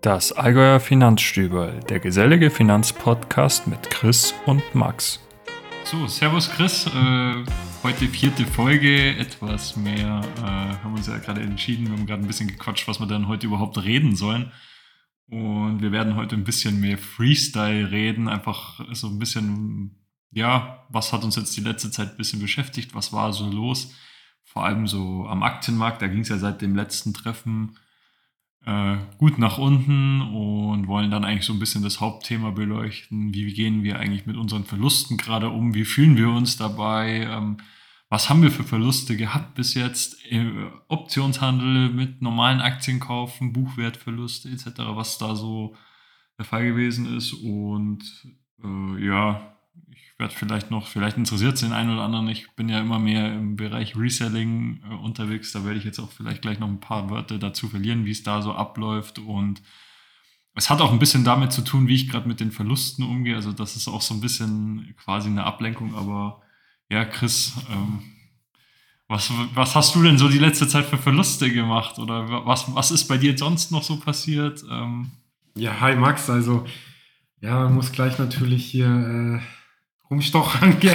Das Allgäuer Finanzstüberl, der gesellige Finanzpodcast mit Chris und Max. So, Servus Chris, äh, heute vierte Folge, etwas mehr, äh, haben uns ja gerade entschieden, wir haben gerade ein bisschen gequatscht, was wir dann heute überhaupt reden sollen. Und wir werden heute ein bisschen mehr Freestyle reden, einfach so ein bisschen, ja, was hat uns jetzt die letzte Zeit ein bisschen beschäftigt, was war so los, vor allem so am Aktienmarkt, da ging es ja seit dem letzten Treffen äh, gut nach unten und wollen dann eigentlich so ein bisschen das Hauptthema beleuchten. Wie gehen wir eigentlich mit unseren Verlusten gerade um? Wie fühlen wir uns dabei? Ähm, was haben wir für Verluste gehabt bis jetzt? Äh, Optionshandel mit normalen Aktienkaufen, Buchwertverluste etc., was da so der Fall gewesen ist. Und äh, ja, werde vielleicht noch, vielleicht interessiert es den einen oder anderen. Ich bin ja immer mehr im Bereich Reselling äh, unterwegs. Da werde ich jetzt auch vielleicht gleich noch ein paar Wörter dazu verlieren, wie es da so abläuft. Und es hat auch ein bisschen damit zu tun, wie ich gerade mit den Verlusten umgehe. Also das ist auch so ein bisschen quasi eine Ablenkung. Aber ja, Chris, ähm, was, was hast du denn so die letzte Zeit für Verluste gemacht? Oder was, was ist bei dir sonst noch so passiert? Ähm, ja, hi Max. Also ja, muss gleich natürlich hier... Äh rumstochern. ja,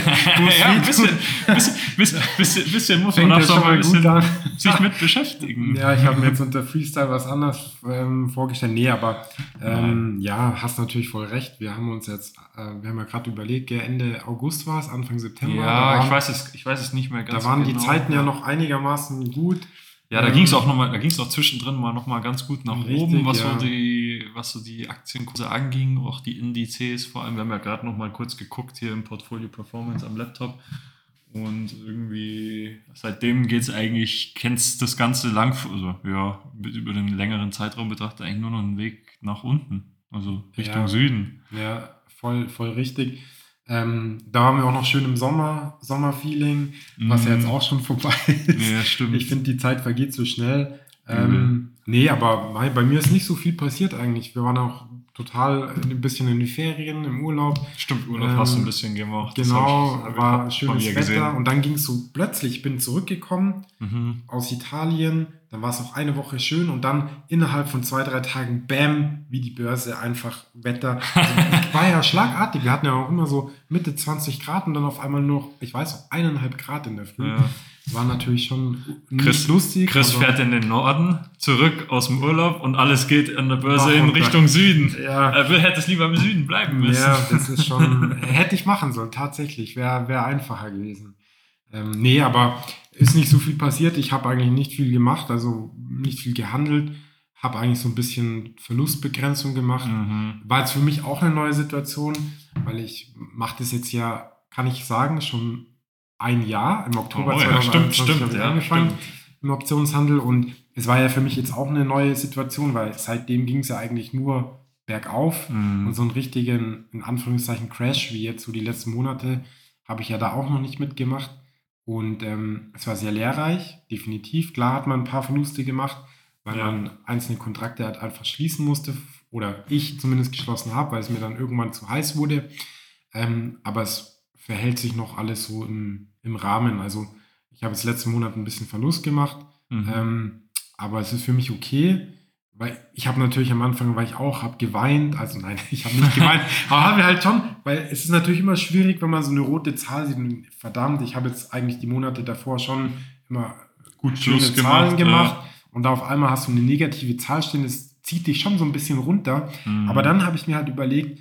ein bisschen, bisschen, bisschen, bisschen, bisschen muss man auch so mal ein bisschen sich mit beschäftigen. Ja, ich habe mir jetzt unter Freestyle was anderes ähm, vorgestellt. Nee, aber ähm, ja, hast natürlich voll recht. Wir haben uns jetzt, äh, wir haben ja gerade überlegt, Ende August war es, Anfang September. Ja, waren, ich, weiß es, ich weiß es nicht mehr ganz Da waren genau. die Zeiten ja noch einigermaßen gut. Ja, da ähm, ging es auch noch mal, da ging es auch zwischendrin mal noch mal ganz gut nach richtig, oben, was ja. so die, was so die Aktienkurse anging, auch die Indizes vor allem. Wir haben ja gerade noch mal kurz geguckt hier im Portfolio Performance am Laptop und irgendwie seitdem geht es eigentlich, kennst das Ganze lang, also ja, über den längeren Zeitraum betrachtet eigentlich nur noch einen Weg nach unten, also Richtung ja, Süden. Ja, voll, voll richtig. Ähm, da waren wir auch noch schön im Sommer, Sommerfeeling, was ja jetzt mhm. auch schon vorbei ist. Ja, stimmt. Ich finde, die Zeit vergeht so schnell. Ähm. Nee, aber bei, bei, mir ist nicht so viel passiert eigentlich. Wir waren auch total ein bisschen in die Ferien, im Urlaub. Stimmt, Urlaub ähm, hast du ein bisschen gemacht. Genau, ich, war schönes Wetter. Gesehen. Und dann ging es so plötzlich, ich bin zurückgekommen mhm. aus Italien, dann war es auch eine Woche schön und dann innerhalb von zwei, drei Tagen, bam, wie die Börse einfach Wetter. Also, war ja schlagartig. Wir hatten ja auch immer so Mitte 20 Grad und dann auf einmal nur, ich weiß eineinhalb Grad in der Früh. Ja. War natürlich schon nicht Chris, lustig. Chris fährt in den Norden zurück aus dem Urlaub und alles geht an der Börse in Richtung Süden. Ja. Er hätte es lieber im Süden bleiben müssen. Ja, das ist schon, hätte ich machen sollen, tatsächlich. Wäre wär einfacher gewesen. Ähm, nee, aber ist nicht so viel passiert. Ich habe eigentlich nicht viel gemacht, also nicht viel gehandelt. Habe eigentlich so ein bisschen Verlustbegrenzung gemacht. Mhm. War jetzt für mich auch eine neue Situation, weil ich mache das jetzt ja, kann ich sagen, schon ein Jahr. Im Oktober oh, ja, stimmt, stimmt, ja, angefangen stimmt. im Optionshandel. Und es war ja für mich jetzt auch eine neue Situation, weil seitdem ging es ja eigentlich nur bergauf. Mhm. Und so einen richtigen, in Anführungszeichen, Crash, wie jetzt so die letzten Monate, habe ich ja da auch noch nicht mitgemacht. Und ähm, es war sehr lehrreich, definitiv. Klar hat man ein paar Verluste gemacht, weil ja. man einzelne Kontrakte halt einfach schließen musste. Oder ich zumindest geschlossen habe, weil es mir dann irgendwann zu heiß wurde. Ähm, aber es verhält sich noch alles so im, im Rahmen. Also ich habe jetzt letzten Monat ein bisschen Verlust gemacht. Mhm. Ähm, aber es ist für mich okay weil ich habe natürlich am Anfang, weil ich auch habe geweint, also nein, ich habe nicht geweint, aber habe halt schon, weil es ist natürlich immer schwierig, wenn man so eine rote Zahl sieht. Und verdammt, ich habe jetzt eigentlich die Monate davor schon immer gut schöne Schluss Zahlen gemacht, ja. und da auf einmal hast du eine negative Zahl stehen, das zieht dich schon so ein bisschen runter. Mhm. Aber dann habe ich mir halt überlegt,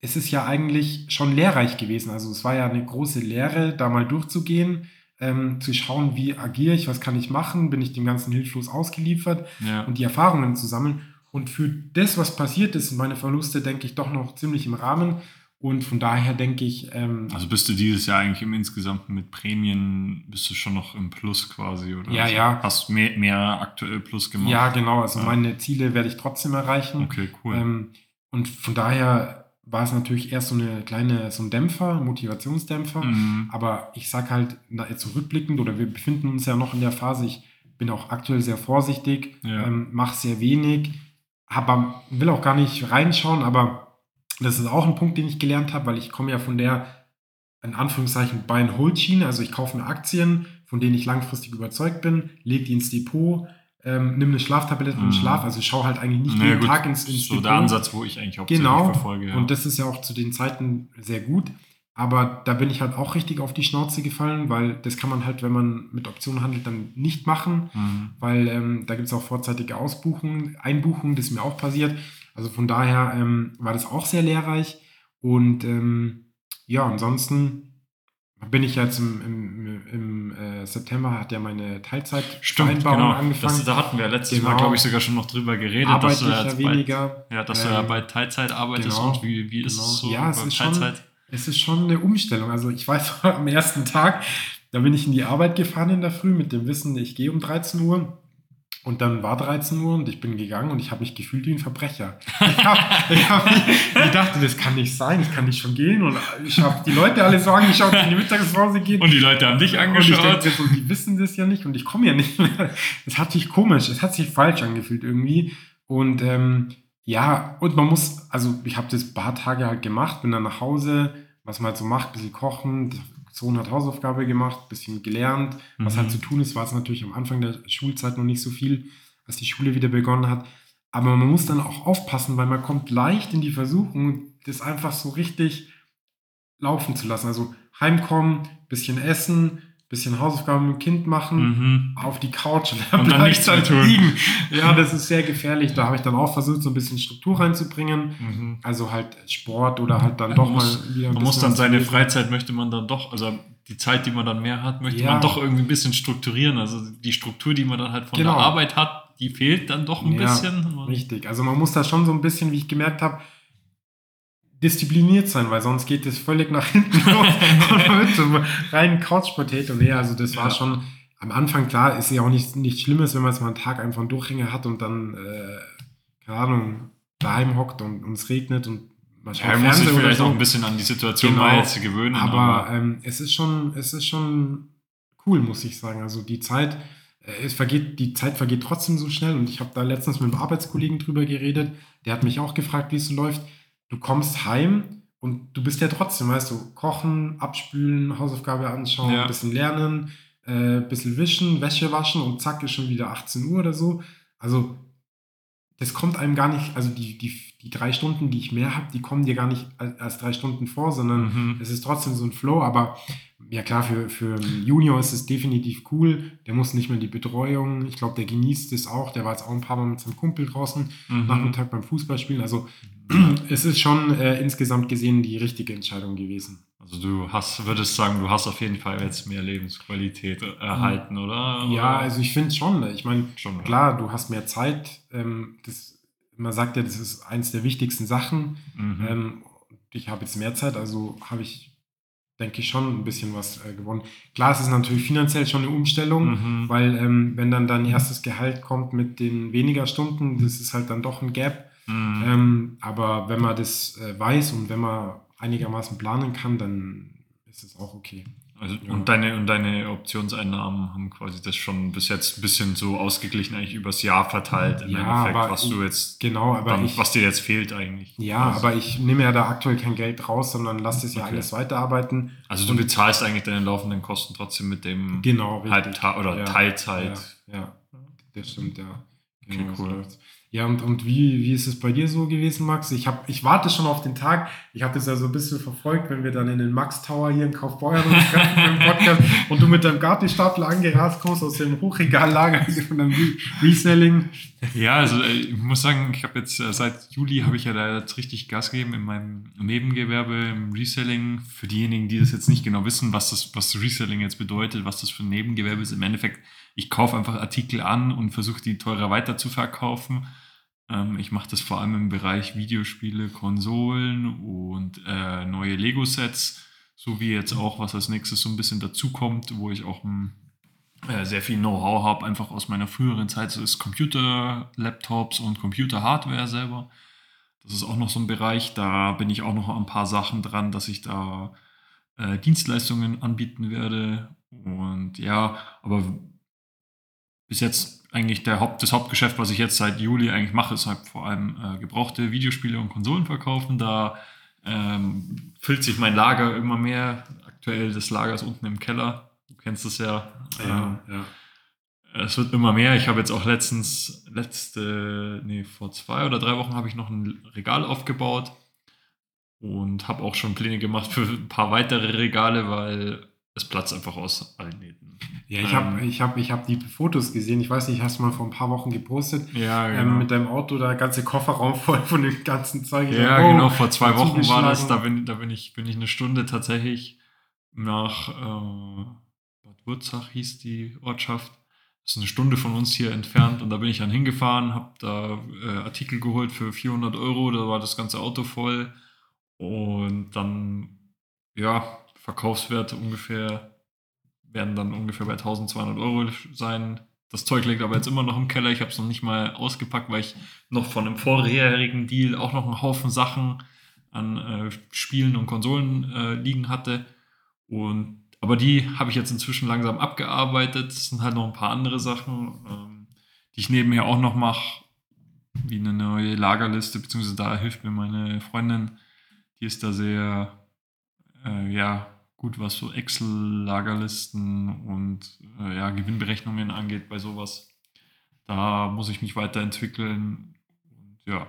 es ist ja eigentlich schon lehrreich gewesen. Also es war ja eine große Lehre, da mal durchzugehen ähm, zu schauen, wie agiere ich, was kann ich machen, bin ich dem Ganzen hilflos ausgeliefert ja. und die Erfahrungen zu sammeln. Und für das, was passiert ist, meine Verluste, denke ich, doch noch ziemlich im Rahmen. Und von daher denke ich. Ähm, also bist du dieses Jahr eigentlich im Insgesamt mit Prämien, bist du schon noch im Plus quasi, oder? Ja, also ja. Hast mehr, mehr aktuell Plus gemacht? Ja, genau. Also ja. meine Ziele werde ich trotzdem erreichen. Okay, cool. Ähm, und von daher war es natürlich erst so eine kleine, so ein Dämpfer, Motivationsdämpfer. Mhm. Aber ich sage halt, jetzt zurückblickend, oder wir befinden uns ja noch in der Phase, ich bin auch aktuell sehr vorsichtig, ja. ähm, mache sehr wenig, aber will auch gar nicht reinschauen, aber das ist auch ein Punkt, den ich gelernt habe, weil ich komme ja von der, in Anführungszeichen, Buy-and-Hold-Schiene, also ich kaufe mir Aktien, von denen ich langfristig überzeugt bin, lege die ins Depot, ähm, nimm eine Schlaftablette und Mhm. schlaf. Also schau halt eigentlich nicht Naja, jeden gut, Tag ins, ins so Depot. der Ansatz, wo ich eigentlich hauptsächlich Genau. verfolge. Ja. Und das ist ja auch zu den Zeiten sehr gut. Aber da bin ich halt auch richtig auf die Schnauze gefallen, weil das kann man halt, wenn man mit Optionen handelt, dann nicht machen, Mhm. weil ähm, da gibt es auch vorzeitige Ausbuchungen, Einbuchungen, das ist mir auch passiert. Also von daher ähm, war das auch sehr lehrreich. Und ähm, ja, ansonsten bin ich jetzt im, im, im äh, September, hat ja meine Teilzeitvereinbarung genau. angefangen. Das, da hatten wir letztes Genau. Mal, glaube ich, sogar schon noch drüber geredet, arbeite dass du ja jetzt weniger. Bald, ja, dass du ja Ähm, bei Teilzeit arbeitest genau, und wie, wie ist genau. es so Ja, es bei ist schon- Teilzeit? Es ist schon eine Umstellung. Also ich weiß, am ersten Tag, da bin ich in die Arbeit gefahren in der Früh mit dem Wissen, ich gehe um 13 Uhr. Und dann war 13 Uhr und ich bin gegangen und ich habe mich gefühlt wie ein Verbrecher. Ich, hab, ich, hab, ich dachte, das kann nicht sein, ich kann nicht schon gehen. Und ich habe die Leute alle so angeschaut, die in die Mittagspause gehen. Und die Leute haben dich Und ich angeschaut. denke, die wissen das ja nicht und ich komme ja nicht mehr. Es hat sich komisch, es hat sich falsch angefühlt irgendwie. Und ähm, ja, und man muss, also ich habe das ein paar Tage halt gemacht, bin dann nach Hause, was man halt so macht, bisschen kochen, 200 Hausaufgabe gemacht, bisschen gelernt, was Mhm. halt zu tun ist, war es natürlich am Anfang der Schulzeit noch nicht so viel, als die Schule wieder begonnen hat. Aber man muss dann auch aufpassen, weil man kommt leicht in die Versuchung, das einfach so richtig laufen zu lassen. Also heimkommen, bisschen essen, bisschen Hausaufgaben mit dem Kind machen, Mhm. auf die Couch und, Und dann nichts mehr tun. liegen. Ja, das ist sehr gefährlich. Da habe ich dann auch versucht, so ein bisschen Struktur reinzubringen. Mhm. Also halt Sport oder halt dann Ja, doch man muss- mal wieder Man muss dann seine. Freizeit möchte man dann doch, also die Zeit, die man dann mehr hat, möchte Ja. man doch irgendwie ein bisschen strukturieren. Also die Struktur, die man dann halt von Genau. der Arbeit hat, die fehlt dann doch ein Ja, bisschen. Richtig. Also man muss da schon so ein bisschen, wie ich gemerkt habe, diszipliniert sein, weil sonst geht es völlig nach hinten los und wird so rein Couch-Potato. Nee, also das war Ja. schon am Anfang klar, ist ja auch nicht, nicht Schlimmes, wenn man jetzt mal einen Tag einfach einen Durchhänger hat und dann, äh, keine Ahnung, daheim hockt und, und es regnet und man schaut Ja, man muss sich vielleicht so. auch ein bisschen an die Situation Genau. mal jetzt gewöhnen. Aber ähm, es ist schon, es ist schon cool, muss ich sagen. Also die Zeit, äh, es vergeht, die Zeit vergeht trotzdem so schnell. Und ich habe da letztens mit einem Arbeitskollegen drüber geredet. Der hat mich auch gefragt, wie es so läuft. Du kommst heim und du bist ja trotzdem, weißt du, kochen, abspülen, Hausaufgabe anschauen, Ja. ein bisschen lernen, äh, ein bisschen wischen, Wäsche waschen und zack ist schon wieder 18 Uhr oder so. Also das kommt einem gar nicht, also die, die, die drei Stunden, die ich mehr habe, die kommen dir gar nicht als, drei Stunden vor, sondern Mhm. es ist trotzdem so ein Flow, aber ja klar, für, für Junior ist es definitiv cool. Der muss nicht mehr die Betreuung. Ich glaube, der genießt es auch. Der war jetzt auch ein paar Mal mit seinem Kumpel draußen, Mhm. Nachmittag beim Fußballspielen. Also es ist schon äh, insgesamt gesehen die richtige Entscheidung gewesen. Also du hast, würdest sagen, du hast auf jeden Fall jetzt mehr Lebensqualität erhalten, oder? Ja, also ich finde schon. Ich meine, klar, du hast mehr Zeit. Ähm, das, man sagt ja, das ist eins der wichtigsten Sachen. Mhm. Ähm, ich habe jetzt mehr Zeit, also habe ich, denke ich, schon ein bisschen was äh, gewonnen. Klar, es ist natürlich finanziell schon eine Umstellung, Mhm. weil ähm, wenn dann dein erstes Gehalt kommt mit den weniger Stunden, das ist halt dann doch ein Gap. Mhm. Ähm, aber wenn man das äh, weiß und wenn man einigermaßen planen kann, dann ist es auch okay. Also, Ja. und, deine, und deine Optionseinnahmen haben quasi das schon bis jetzt ein bisschen so ausgeglichen, eigentlich übers Jahr verteilt im Ja, Endeffekt, was du jetzt, Genau, aber dann, ich, was dir jetzt fehlt eigentlich. ja, also, aber ich nehme ja da aktuell kein Geld raus, sondern lasse es ja Okay. alles weiterarbeiten. Also du bezahlst eigentlich deine laufenden Kosten trotzdem mit dem Genau, richtig. Halbta oder Ja. Teilzeit. Ja, ja, das stimmt, ja. Okay, so cool. läuft's. Ja, und, und wie, wie ist es bei dir so gewesen, Max? Ich, hab, ich warte schon auf den Tag. Ich habe das ja so ein bisschen verfolgt, wenn wir dann in den Max Tower hier in den Podcast und du mit deinem Gartenstapel angerast kommst aus dem Hochregallager von einem Re Reselling. Ja, also äh, ich muss sagen, ich habe jetzt äh, seit Juli habe ich ja da jetzt richtig Gas gegeben in meinem Nebengewerbe im Reselling. Für diejenigen, die das jetzt nicht genau wissen, was das, was Reselling jetzt bedeutet, was das für ein Nebengewerbe ist, im Endeffekt, ich kaufe einfach Artikel an und versuche die teurer weiter zu verkaufen. Ähm, ich mache das vor allem im Bereich Videospiele, Konsolen und äh, neue Lego-Sets, so wie jetzt auch, was als nächstes so ein bisschen dazukommt, wo ich auch ein äh, sehr viel Know-how habe, einfach aus meiner früheren Zeit. So ist Computer-Laptops und Computer-Hardware selber. Das ist auch noch so ein Bereich. Da bin ich auch noch ein paar Sachen dran, dass ich da äh, Dienstleistungen anbieten werde. Und ja, aber bis jetzt eigentlich der Haupt, das Hauptgeschäft, was ich jetzt seit Juli eigentlich mache, ist halt vor allem äh, gebrauchte Videospiele und Konsolen verkaufen. Da ähm, füllt sich mein Lager immer mehr. Aktuell das Lager ist unten im Keller. Du kennst es ja. Ähm, ja. es wird immer mehr. Ich habe jetzt auch letztens, letzte, nee, vor zwei oder drei Wochen habe ich noch ein Regal aufgebaut und habe auch schon Pläne gemacht für ein paar weitere Regale, weil es platzt einfach aus allen Nähten. Ja, ich habe ich hab, ich hab die Fotos gesehen. Ich weiß nicht, hast du mal vor ein paar Wochen gepostet. Ja, genau. Ähm, mit deinem Auto, da ganze Kofferraum voll von dem ganzen Zeug. Ja, oh, genau. Vor zwei Wochen war das. Da bin, da bin, ich, bin ich eine Stunde tatsächlich nach äh, Bad Wurzach, hieß die Ortschaft. Das ist eine Stunde von uns hier entfernt. Und da bin ich dann hingefahren, habe da äh, Artikel geholt für 400 Euro. Da war das ganze Auto voll. Und dann, ja, Verkaufswerte ungefähr werden dann ungefähr bei 1200 Euro sein. Das Zeug liegt aber jetzt immer noch im Keller. Ich habe es noch nicht mal ausgepackt, weil ich noch von einem vorherigen Deal auch noch einen Haufen Sachen an äh, Spielen und Konsolen äh, liegen hatte. Und, aber die habe ich jetzt inzwischen langsam abgearbeitet. Es sind halt noch ein paar andere Sachen, ähm, die ich nebenher auch noch mache, wie eine neue Lagerliste, beziehungsweise da hilft mir meine Freundin. Die ist da sehr, äh, ja, gut, was so Excel-Lagerlisten und äh, ja, Gewinnberechnungen angeht bei sowas. Da muss ich mich weiterentwickeln. Und ja,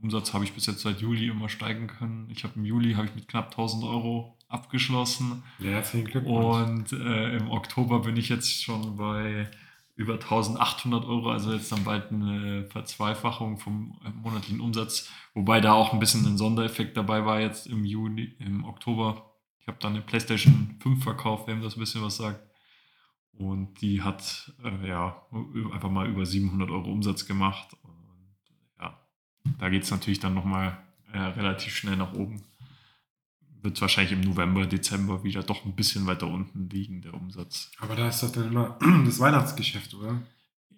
Umsatz habe ich bis jetzt seit Juli immer steigen können. Ich habe im Juli habe ich mit knapp 1000 Euro abgeschlossen. Ja, herzlichen Glückwunsch. Und äh, im Oktober bin ich jetzt schon bei über 1800 Euro, also jetzt dann bald eine Verzweifachung vom monatlichen Umsatz, wobei da auch ein bisschen ein Sondereffekt dabei war jetzt im Juli, im Oktober ich habe dann eine PlayStation 5 verkauft, wem das ein bisschen was sagt. Und die hat äh, ja einfach mal über 700 Euro Umsatz gemacht. Und ja, da geht es natürlich dann nochmal äh, relativ schnell nach oben. Wird wahrscheinlich im November, Dezember wieder doch ein bisschen weiter unten liegen, der Umsatz. Aber da ist doch dann immer das Weihnachtsgeschäft, oder?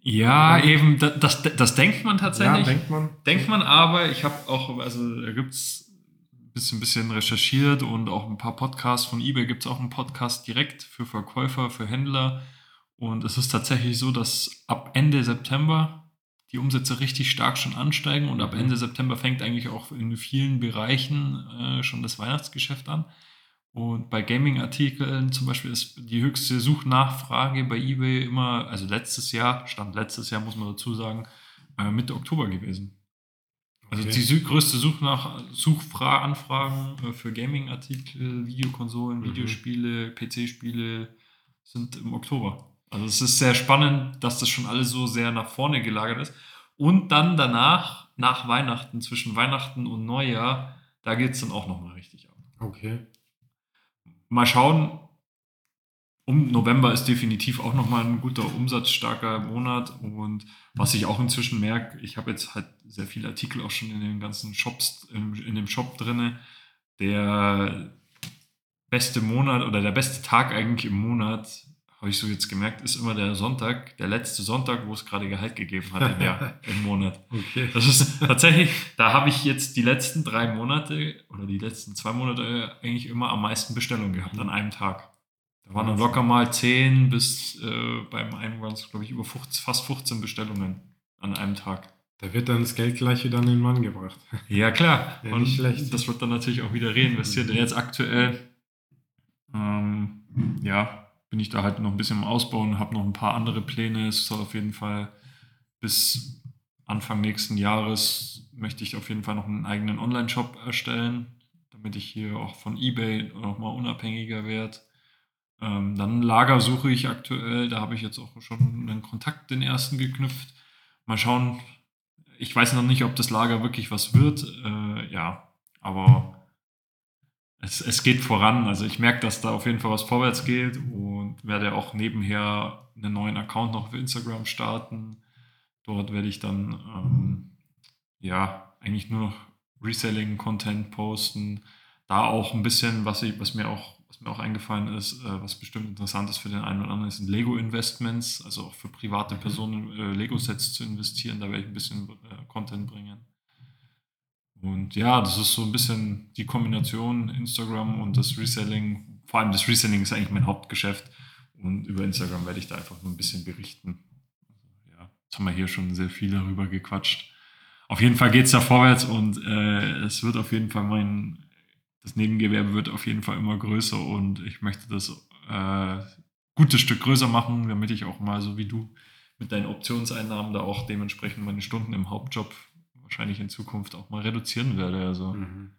Ja, ja. eben, das, das, das, denkt man tatsächlich. Ja, denkt man. Denkt man aber, ich habe auch, also da gibt es bisschen, bisschen recherchiert und auch ein paar Podcasts von eBay gibt es auch einen Podcast direkt für Verkäufer, für Händler. Und es ist tatsächlich so, dass ab Ende September die Umsätze richtig stark schon ansteigen und ab mhm. Ende September fängt eigentlich auch in vielen Bereichen äh, schon das Weihnachtsgeschäft an. Und bei Gaming-Artikeln zum Beispiel ist die höchste Suchnachfrage bei eBay immer, also letztes Jahr, stand letztes Jahr, muss man dazu sagen, äh, Mitte Oktober gewesen. Also okay. die größte Such nach Suchanfragen äh, für Gaming-Artikel, Videokonsolen, mhm. Videospiele, PC-Spiele sind im Oktober. Also es ist sehr spannend, dass das schon alles so sehr nach vorne gelagert ist. Und dann danach, nach Weihnachten, zwischen Weihnachten und Neujahr, da geht es dann auch nochmal richtig ab. Okay. Mal schauen, um November ist definitiv auch nochmal ein guter umsatzstarker Monat. Und was ich auch inzwischen merke, ich habe jetzt halt sehr viele Artikel auch schon in den ganzen Shops, in, dem Shop drin. Der beste Monat oder der beste Tag eigentlich im Monat, habe ich so jetzt gemerkt, ist immer der Sonntag, der letzte Sonntag, wo es gerade Gehalt gegeben hat im, Jahr, im Monat. Okay. Das ist tatsächlich, da habe ich jetzt die letzten drei Monate oder die letzten zwei Monate eigentlich immer am meisten Bestellungen gehabt an einem Tag. Da waren dann locker mal 10 bis äh, beim einen waren es, glaube ich, über 15, fast 15 Bestellungen an einem Tag. Da wird dann das Geld gleich wieder an den Mann gebracht. Ja, klar. Ja, Und schlecht. das wird dann natürlich auch wieder reinvestiert. Und jetzt aktuell, ähm, ja, bin ich da halt noch ein bisschen im Ausbauen, habe noch ein paar andere Pläne. Es soll auf jeden Fall bis Anfang nächsten Jahres möchte ich auf jeden Fall noch einen eigenen Online-Shop erstellen, damit ich hier auch von eBay nochmal unabhängiger werde. Ähm, dann Lager suche ich aktuell, da habe ich jetzt auch schon einen Kontakt, den ersten geknüpft. Mal schauen, ich weiß noch nicht, ob das Lager wirklich was wird. Äh, ja, aber es, es geht voran. Also ich merke, dass da auf jeden Fall was vorwärts geht und werde auch nebenher einen neuen Account noch auf Instagram starten. Dort werde ich dann ähm, ja eigentlich nur noch Reselling-Content posten. Da auch ein bisschen, was, ich, was mir auch was mir auch eingefallen ist, äh, was bestimmt interessant ist für den einen oder anderen, sind Lego-Investments, also auch für private mhm. Personen äh, Lego-Sets zu investieren. Da werde ich ein bisschen äh, Content bringen. Und ja, das ist so ein bisschen die Kombination Instagram und das Reselling. Vor allem das Reselling ist eigentlich mein Hauptgeschäft. Und über Instagram werde ich da einfach nur ein bisschen berichten. Ja, jetzt haben wir hier schon sehr viel darüber gequatscht. Auf jeden Fall geht es da vorwärts und äh, es wird auf jeden Fall mein das Nebengewerbe wird auf jeden Fall immer größer und ich möchte das äh, gutes Stück größer machen, damit ich auch mal so wie du mit deinen Optionseinnahmen da auch dementsprechend meine Stunden im Hauptjob wahrscheinlich in Zukunft auch mal reduzieren werde. Also Mhm.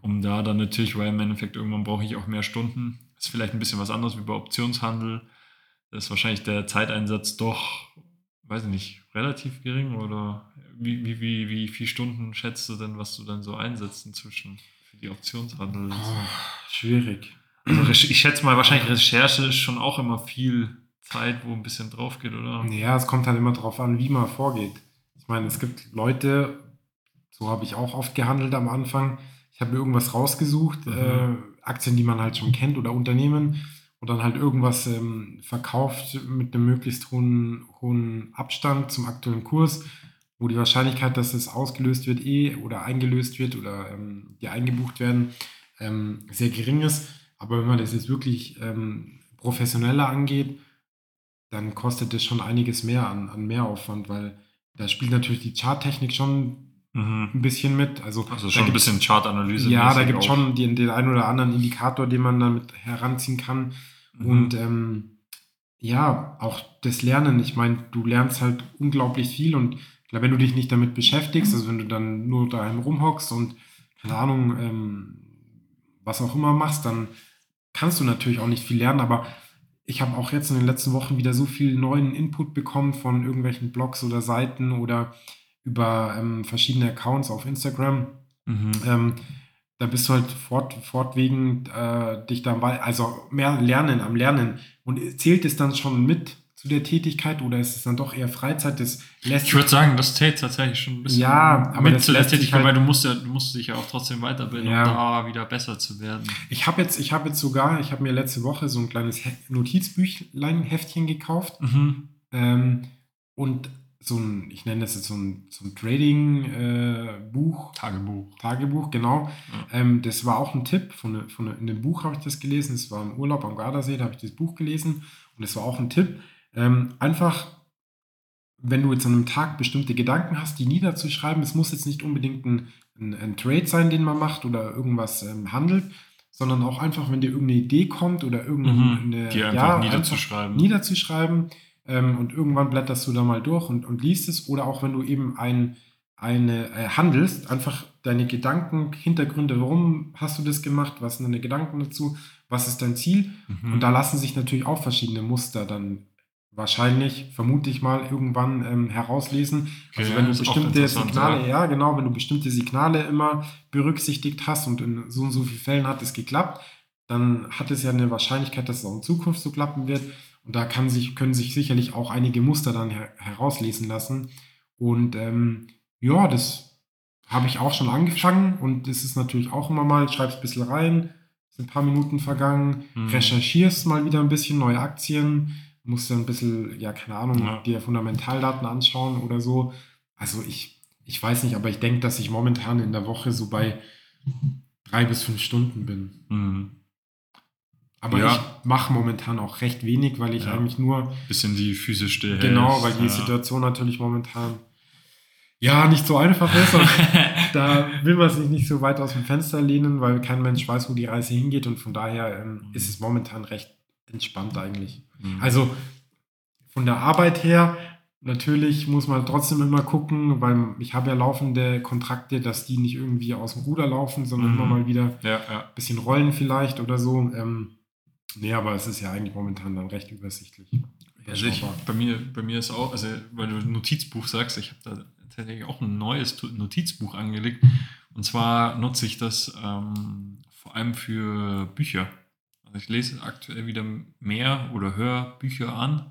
um da dann natürlich, weil im Endeffekt irgendwann brauche ich auch mehr Stunden. ist vielleicht ein bisschen was anderes wie bei Optionshandel. Da ist wahrscheinlich der Zeiteinsatz doch, weiß ich nicht, relativ gering oder wie, wie, wie, wie viele Stunden schätzt du denn, was du dann so einsetzt inzwischen für die Optionshandel? Oh, schwierig. Also ich schätze mal, wahrscheinlich Recherche ist schon auch immer viel Zeit, wo ein bisschen drauf geht, oder? Ja, es kommt halt immer darauf an, wie man vorgeht. Ich meine, es gibt Leute, so habe ich auch oft gehandelt am Anfang. Ich habe mir irgendwas rausgesucht, Mhm. äh, Aktien, die man halt schon kennt oder Unternehmen und dann halt irgendwas ähm, verkauft mit einem möglichst hohen, hohen Abstand zum aktuellen Kurs, wo die Wahrscheinlichkeit, dass es ausgelöst wird eh oder eingelöst wird oder ähm, die eingebucht werden, ähm, sehr gering ist. Aber wenn man das jetzt wirklich ähm, professioneller angeht, dann kostet das schon einiges mehr an, an Mehraufwand, weil da spielt natürlich die Charttechnik schon Mhm. ein bisschen mit. Also, Also schon ein bisschen Chartanalyse. Ja, da gibt es schon den, den einen oder anderen Indikator, den man damit heranziehen kann. Mhm. Und ähm, ja, auch das Lernen. Ich meine, du lernst halt unglaublich viel und ich glaube, wenn du dich nicht damit beschäftigst, also wenn du dann nur daheim rumhockst und keine Ahnung, ähm, was auch immer machst, dann kannst du natürlich auch nicht viel lernen, aber ich habe auch jetzt in den letzten Wochen wieder so viel neuen Input bekommen von irgendwelchen Blogs oder Seiten oder über ähm, verschiedene Accounts auf Instagram. Mhm. Ähm, da bist du halt fort, fortwährend äh, dich dabei, also mehr lernen, am Lernen. Und zählt es dann schon mit zu der Tätigkeit oder ist es dann doch eher Freizeit? Das lässt Ich würde sagen, das zählt tatsächlich schon ein bisschen Ja, aber mit zu der Tätigkeit, halt- weil du musst ja, du musst dich ja auch trotzdem weiterbilden, Ja. um da wieder besser zu werden. Ich habe jetzt, ich habe jetzt sogar, ich habe mir letzte Woche so ein kleines Notizbüchlein, Heftchen gekauft Mhm. ähm, und so ein, ich nenne das jetzt so ein, so ein Trading-Buch, Tagebuch. Tagebuch, genau. Ähm, das war auch ein Tipp. Von, ne- von, ne- in dem Buch habe ich das gelesen. Es war im Urlaub am Gardasee, da habe ich das Buch gelesen. Und es war auch ein Tipp. Ähm, einfach, wenn du jetzt an einem Tag bestimmte Gedanken hast, die niederzuschreiben. Es muss jetzt nicht unbedingt ein, ein, ein Trade sein, den man macht oder irgendwas ähm, handelt, sondern auch einfach, wenn dir irgendeine Idee kommt oder irgendeine. Mhm. Die einfach ja, niederzuschreiben. niederzuschreiben ähm, und irgendwann blätterst du da mal durch und, und liest es oder auch wenn du eben ein, eine äh, handelst, einfach deine Gedanken, Hintergründe, warum hast du das gemacht, was sind deine Gedanken dazu, was ist dein Ziel Mhm. und da lassen sich natürlich auch verschiedene Muster dann wahrscheinlich, vermute ich mal, irgendwann ähm, herauslesen. Also wenn du bestimmte Signale, ja. ja genau, wenn du bestimmte Signale immer berücksichtigt hast und in so und so vielen Fällen hat es geklappt, dann hat es ja eine Wahrscheinlichkeit, dass es auch in Zukunft so klappen wird. Und da kann sich, können sich sicherlich auch einige Muster dann her herauslesen lassen. Und ähm, ja, das habe ich auch schon angefangen und das ist natürlich auch immer mal, schreibst ein bisschen rein, sind ein paar Minuten vergangen, Mhm. recherchierst mal wieder ein bisschen neue Aktien, musst dann ein bisschen, ja, keine Ahnung, Ja. dir Fundamentaldaten anschauen oder so. Also ich, ich weiß nicht, aber ich denke, dass ich momentan in der Woche so bei drei bis fünf Stunden bin. Mhm. Aber Ja. ich mache momentan auch recht wenig, weil ich Ja. eigentlich nur, Bisschen die Füße still genau, weil die. Situation natürlich momentan ja nicht so einfach ist. Und da will man sich nicht so weit aus dem Fenster lehnen, weil kein Mensch weiß, wo die Reise hingeht und von daher ähm, Mhm. ist es momentan recht entspannt eigentlich. Mhm. Also von der Arbeit her, natürlich muss man trotzdem immer gucken, weil ich habe ja laufende Kontrakte, dass die nicht irgendwie aus dem Ruder laufen, sondern Mhm. immer mal wieder ja, ja. ein bisschen rollen vielleicht oder so. Ähm, nee, aber es ist ja eigentlich momentan dann recht übersichtlich. Also ich, bei, mir, bei mir ist auch, also weil du Notizbuch sagst, ich habe da tatsächlich auch ein neues Notizbuch angelegt. Und zwar nutze ich das ähm, vor allem für Bücher. Also ich lese aktuell wieder mehr oder höre Bücher an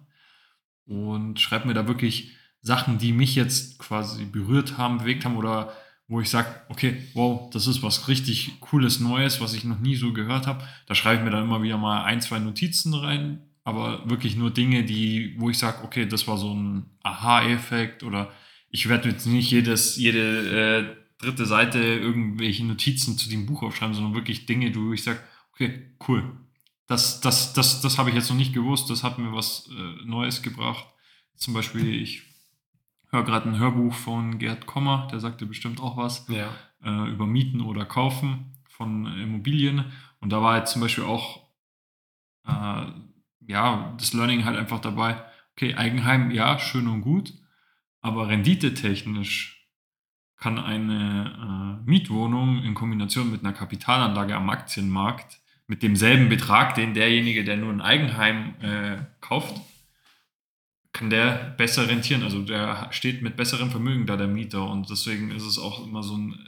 und schreibe mir da wirklich Sachen, die mich jetzt quasi berührt haben, bewegt haben oder wo ich sage, okay, wow, das ist was richtig Cooles, Neues, was ich noch nie so gehört habe. Da schreibe ich mir dann immer wieder mal ein, zwei Notizen rein, aber wirklich nur Dinge, die, wo ich sage, okay, das war so ein Aha-Effekt oder ich werde jetzt nicht jedes, jede äh, dritte Seite irgendwelche Notizen zu dem Buch aufschreiben, sondern wirklich Dinge, wo ich sage, okay, cool. Das, das, das, das habe ich jetzt noch nicht gewusst, das hat mir was äh, Neues gebracht. Zum Beispiel, ich höre gerade ein Hörbuch von Gerd Kommer, der sagte bestimmt auch was Ja. äh, über Mieten oder Kaufen von Immobilien. Und da war jetzt zum Beispiel auch, äh, ja, das Learning halt einfach dabei, okay, Eigenheim, ja, schön und gut, aber renditetechnisch kann eine äh, Mietwohnung in Kombination mit einer Kapitalanlage am Aktienmarkt mit demselben Betrag, den derjenige, der nur ein Eigenheim äh, kauft, kann der besser rentieren. Also der steht mit besserem Vermögen da, der Mieter. Und deswegen ist es auch immer so ein,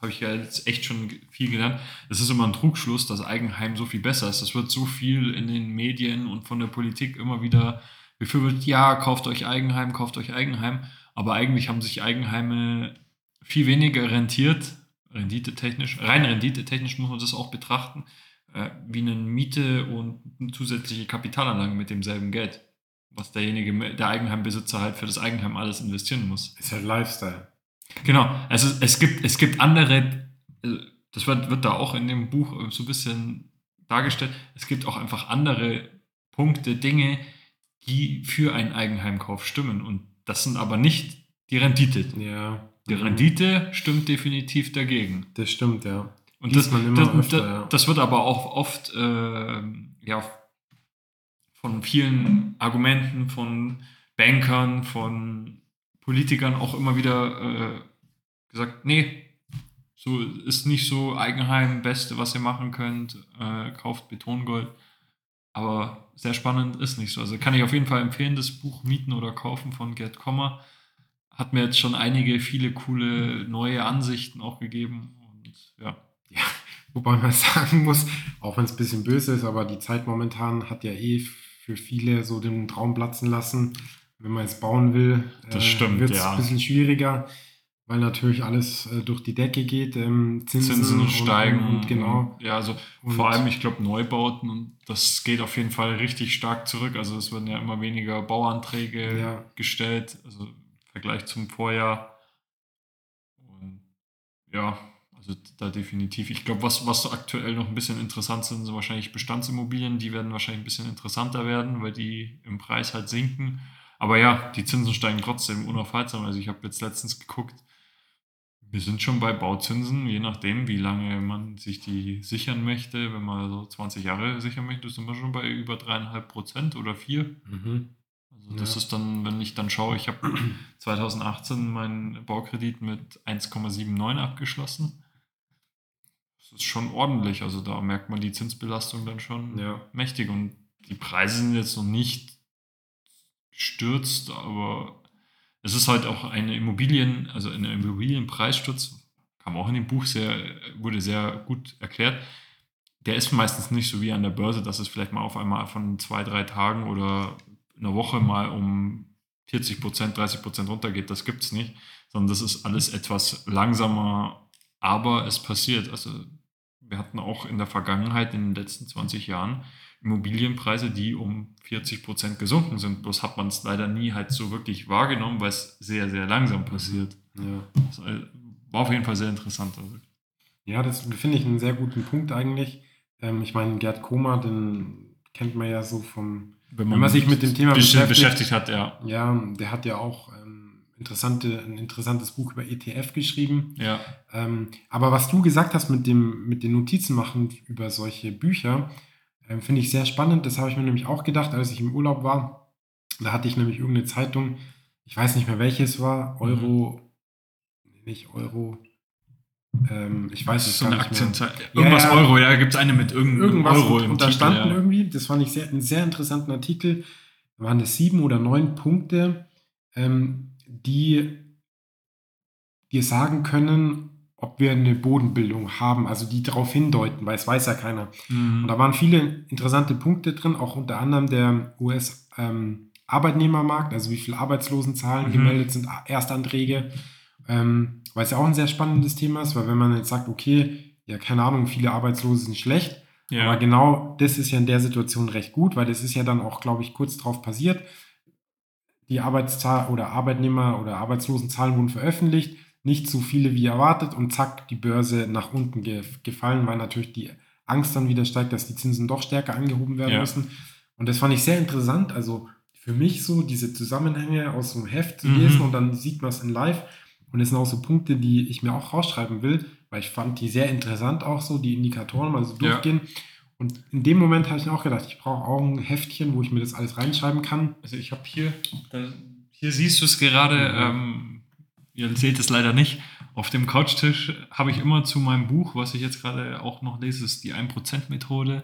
habe ich ja jetzt echt schon viel gelernt, es ist immer ein Trugschluss, dass Eigenheim so viel besser ist. Das wird so viel in den Medien und von der Politik immer wieder befürwortet, ja, kauft euch Eigenheim, kauft euch Eigenheim. Aber eigentlich haben sich Eigenheime viel weniger rentiert, renditetechnisch, rein renditetechnisch muss man das auch betrachten, äh, wie eine Miete und eine zusätzliche Kapitalanlage mit demselben Geld, was derjenige, der Eigenheimbesitzer halt für das Eigenheim alles investieren muss. Ist halt Lifestyle. Genau, also es gibt, es gibt andere, äh, das wird, wird da auch in dem Buch so ein bisschen dargestellt, es gibt auch einfach andere Punkte, Dinge, die für einen Eigenheimkauf stimmen und das sind aber nicht die Rendite. Ja. Die Rendite stimmt definitiv dagegen. Das stimmt, ja. Und das, das, öfter, das, ja. das, wird aber auch oft äh, ja, von vielen Argumenten, von Bankern, von Politikern auch immer wieder äh, gesagt, nee, so ist nicht so Eigenheim, Beste, was ihr machen könnt, äh, kauft Betongold. Aber sehr spannend ist nicht so. Also kann ich auf jeden Fall empfehlen, das Buch Mieten oder Kaufen von Gerd Kommer. Hat mir jetzt schon einige, viele coole neue Ansichten auch gegeben. Und ja. Ja, wobei man sagen muss, auch wenn es ein bisschen böse ist, aber die Zeit momentan hat ja eh für viele so den Traum platzen lassen. Wenn man jetzt bauen will, äh, wird es ja. ein bisschen schwieriger, weil natürlich alles äh, durch die Decke geht. Ähm, Zinsen, Zinsen steigen. Und, und, genau. Ja, also und vor allem, ich glaube, Neubauten, das geht auf jeden Fall richtig stark zurück. Also es werden ja immer weniger Bauanträge ja. gestellt, also im Vergleich zum Vorjahr. Und ja, also da definitiv. Ich glaube, was, was aktuell noch ein bisschen interessant sind, sind wahrscheinlich Bestandsimmobilien. Die werden wahrscheinlich ein bisschen interessanter werden, weil die im Preis halt sinken. Aber ja, die Zinsen steigen trotzdem unaufhaltsam. Also ich habe jetzt letztens geguckt, wir sind schon bei Bauzinsen, je nachdem, wie lange man sich die sichern möchte. Wenn man so 20 Jahre sichern möchte, sind wir schon bei über dreieinhalb Prozent oder vier. Mhm. Also das ja. ist dann, wenn ich dann schaue, ich habe 2018 meinen Baukredit mit 1,79 abgeschlossen ist schon ordentlich. Also da merkt man die Zinsbelastung dann schon ja. mächtig. Und die Preise sind jetzt noch nicht gestürzt, aber es ist halt auch eine Immobilien, also ein Immobilienpreissturz, kam auch in dem Buch sehr, wurde sehr gut erklärt. Der ist meistens nicht so wie an der Börse, dass es vielleicht mal auf einmal von zwei, drei Tagen oder einer Woche mal um 40 Prozent, 30 Prozent runtergeht. Das gibt es nicht, sondern das ist alles etwas langsamer, aber es passiert. Also wir hatten auch in der Vergangenheit, in den letzten 20 Jahren, Immobilienpreise, die um 40 Prozent gesunken sind. Bloß hat man es leider nie halt so wirklich wahrgenommen, weil es sehr, sehr langsam passiert. Ja. Das war auf jeden Fall sehr interessant. Also. Ja, das finde ich einen sehr guten Punkt eigentlich. Ähm, ich meine, Gerd Koma, den kennt man ja so vom, wenn man, wenn man sich mit dem Thema beschäftigt, beschäftigt, hat, ja. Ja, der hat ja auch ähm, interessante, ein interessantes Buch über ETF geschrieben. Ja. Ähm, aber was du gesagt hast mit dem, mit den Notizen machen über solche Bücher, ähm, finde ich sehr spannend. Das habe ich mir nämlich auch gedacht, als ich im Urlaub war. Da hatte ich nämlich irgendeine Zeitung, ich weiß nicht mehr welches war, Euro, mhm. nicht Euro, ähm, ich weiß es so gar nicht mehr. Irgendwas ja, Euro, ja, gibt es eine mit irgendeinem irgendwas Euro im standen ja. irgendwie, das fand ich sehr, einen sehr interessanten Artikel, da waren es sieben oder neun Punkte, ähm, die dir sagen können, ob wir eine Bodenbildung haben, also die darauf hindeuten, weil es weiß ja keiner. Mhm. Und da waren viele interessante Punkte drin, auch unter anderem der US-Arbeitnehmermarkt, ähm, also wie viele Arbeitslosenzahlen mhm. gemeldet sind, Erstanträge, ähm, weil es ja auch ein sehr spannendes Thema ist, weil wenn man jetzt sagt, okay, ja, keine Ahnung, viele Arbeitslose sind schlecht, ja. aber genau das ist ja in der Situation recht gut, weil das ist ja dann auch, glaube ich, kurz drauf passiert die Arbeitszahl oder Arbeitnehmer oder Arbeitslosenzahlen wurden veröffentlicht, nicht so viele wie erwartet und zack, die Börse nach unten ge gefallen, weil natürlich die Angst dann wieder steigt, dass die Zinsen doch stärker angehoben werden ja. müssen. Und das fand ich sehr interessant. Also für mich so diese Zusammenhänge aus dem Heft zu mhm. lesen und dann sieht man es in live. Und das sind auch so Punkte, die ich mir auch rausschreiben will, weil ich fand die sehr interessant auch so, die Indikatoren mal so durchgehen. Ja. Und in dem Moment habe ich mir auch gedacht, ich brauche auch ein Heftchen, wo ich mir das alles reinschreiben kann. Also ich habe hier, hier siehst du es gerade, ähm, ihr seht es leider nicht, auf dem Couchtisch habe ich immer zu meinem Buch, was ich jetzt gerade auch noch lese, ist die 1%-Methode.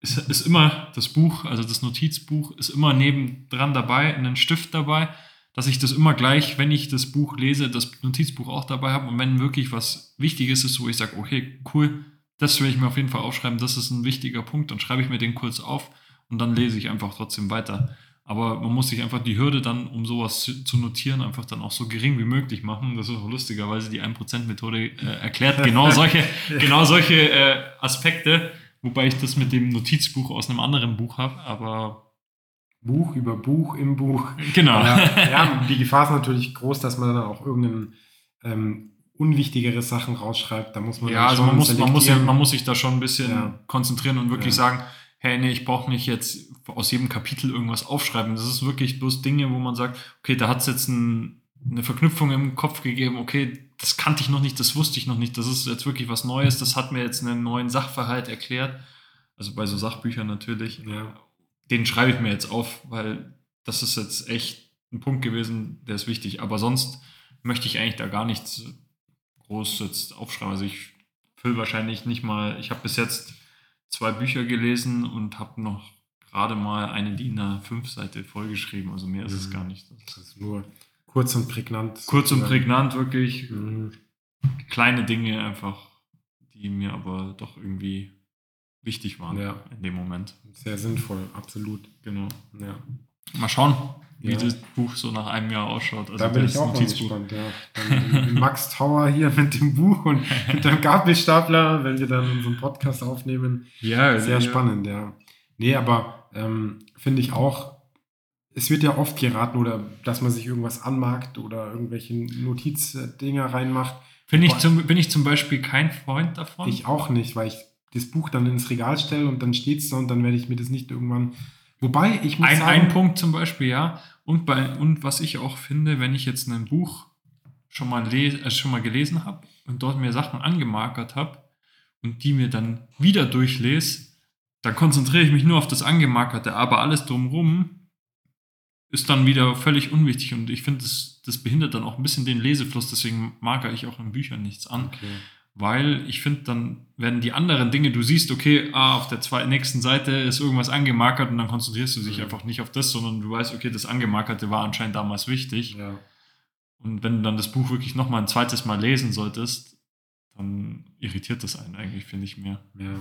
Ist, ist immer das Buch, also das Notizbuch, ist immer nebendran dabei, einen Stift dabei, dass ich das immer gleich, wenn ich das Buch lese, das Notizbuch auch dabei habe. Und wenn wirklich was Wichtiges ist, wo ich sage, okay, cool, das will ich mir auf jeden Fall aufschreiben, das ist ein wichtiger Punkt, dann schreibe ich mir den kurz auf und dann lese ich einfach trotzdem weiter. Aber man muss sich einfach die Hürde dann, um sowas zu, zu notieren, einfach dann auch so gering wie möglich machen. Das ist auch lustigerweise die 1%-Methode äh, erklärt genau solche, genau solche äh, Aspekte, wobei ich das mit dem Notizbuch aus einem anderen Buch habe, aber Buch über Buch im Buch. Genau. Ja, ja, die Gefahr ist natürlich groß, dass man dann auch irgendein ähm, unwichtigere Sachen rausschreibt. Da muss man ja, also man muss, man, muss, man muss sich da schon ein bisschen Ja. konzentrieren und wirklich Ja. sagen, hey, nee, ich brauche nicht jetzt aus jedem Kapitel irgendwas aufschreiben. Das ist wirklich bloß Dinge, wo man sagt, okay, da hat es jetzt ein, eine Verknüpfung im Kopf gegeben, okay, das kannte ich noch nicht, das wusste ich noch nicht, das ist jetzt wirklich was Neues, das hat mir jetzt einen neuen Sachverhalt erklärt. Also bei so Sachbüchern natürlich. Ja. Den schreibe ich mir jetzt auf, weil das ist jetzt echt ein Punkt gewesen, der ist wichtig. Aber sonst möchte ich eigentlich da gar nichts groß jetzt aufschreiben. Also ich fülle wahrscheinlich nicht mal, ich habe bis jetzt zwei Bücher gelesen und habe noch gerade mal eine DIN A5-Seite vollgeschrieben. Also mehr ist es Mhm. gar nicht. Das ist nur kurz und prägnant. Kurz und prägnant, wirklich Mhm. kleine Dinge einfach, die mir aber doch irgendwie wichtig waren Ja. in dem Moment. Sehr sinnvoll, absolut. Genau. Ja. Mal schauen, wie Ja. das Buch so nach einem Jahr ausschaut. Also da bin ich auch mal gespannt. Ja. Max Tower hier mit dem Buch und mit dem Gabelstapler, wenn wir dann unseren Podcast aufnehmen. Ja, Sehr ja. spannend, ja. Nee, aber ähm, finde ich auch, es wird ja oft geraten, oder dass man sich irgendwas anmarkt oder irgendwelche Notizdinger reinmacht. Bin ich, zum, bin ich zum Beispiel kein Freund davon. Ich auch nicht, weil ich das Buch dann ins Regal stelle und dann steht es da und dann werde ich mir das nicht irgendwann. Wobei, ich muss ein, sagen, ein Punkt zum Beispiel, ja. Und, bei, und was ich auch finde, wenn ich jetzt ein Buch schon mal, les, äh, schon mal gelesen habe und dort mir Sachen angemarkert habe und die mir dann wieder durchlese, dann konzentriere ich mich nur auf das Angemarkerte, aber alles drumherum ist dann wieder völlig unwichtig und ich finde, das, das behindert dann auch ein bisschen den Lesefluss, deswegen markere ich auch in Büchern nichts an. Okay. Weil ich finde, dann werden die anderen Dinge, du siehst, okay, ah, auf der zwei, nächsten Seite ist irgendwas angemarkert und dann konzentrierst du dich Mhm. einfach nicht auf das, sondern du weißt, okay, das Angemarkerte war anscheinend damals wichtig. Ja. Und wenn du dann das Buch wirklich nochmal ein zweites Mal lesen solltest, dann irritiert das einen eigentlich, finde ich mehr. ja.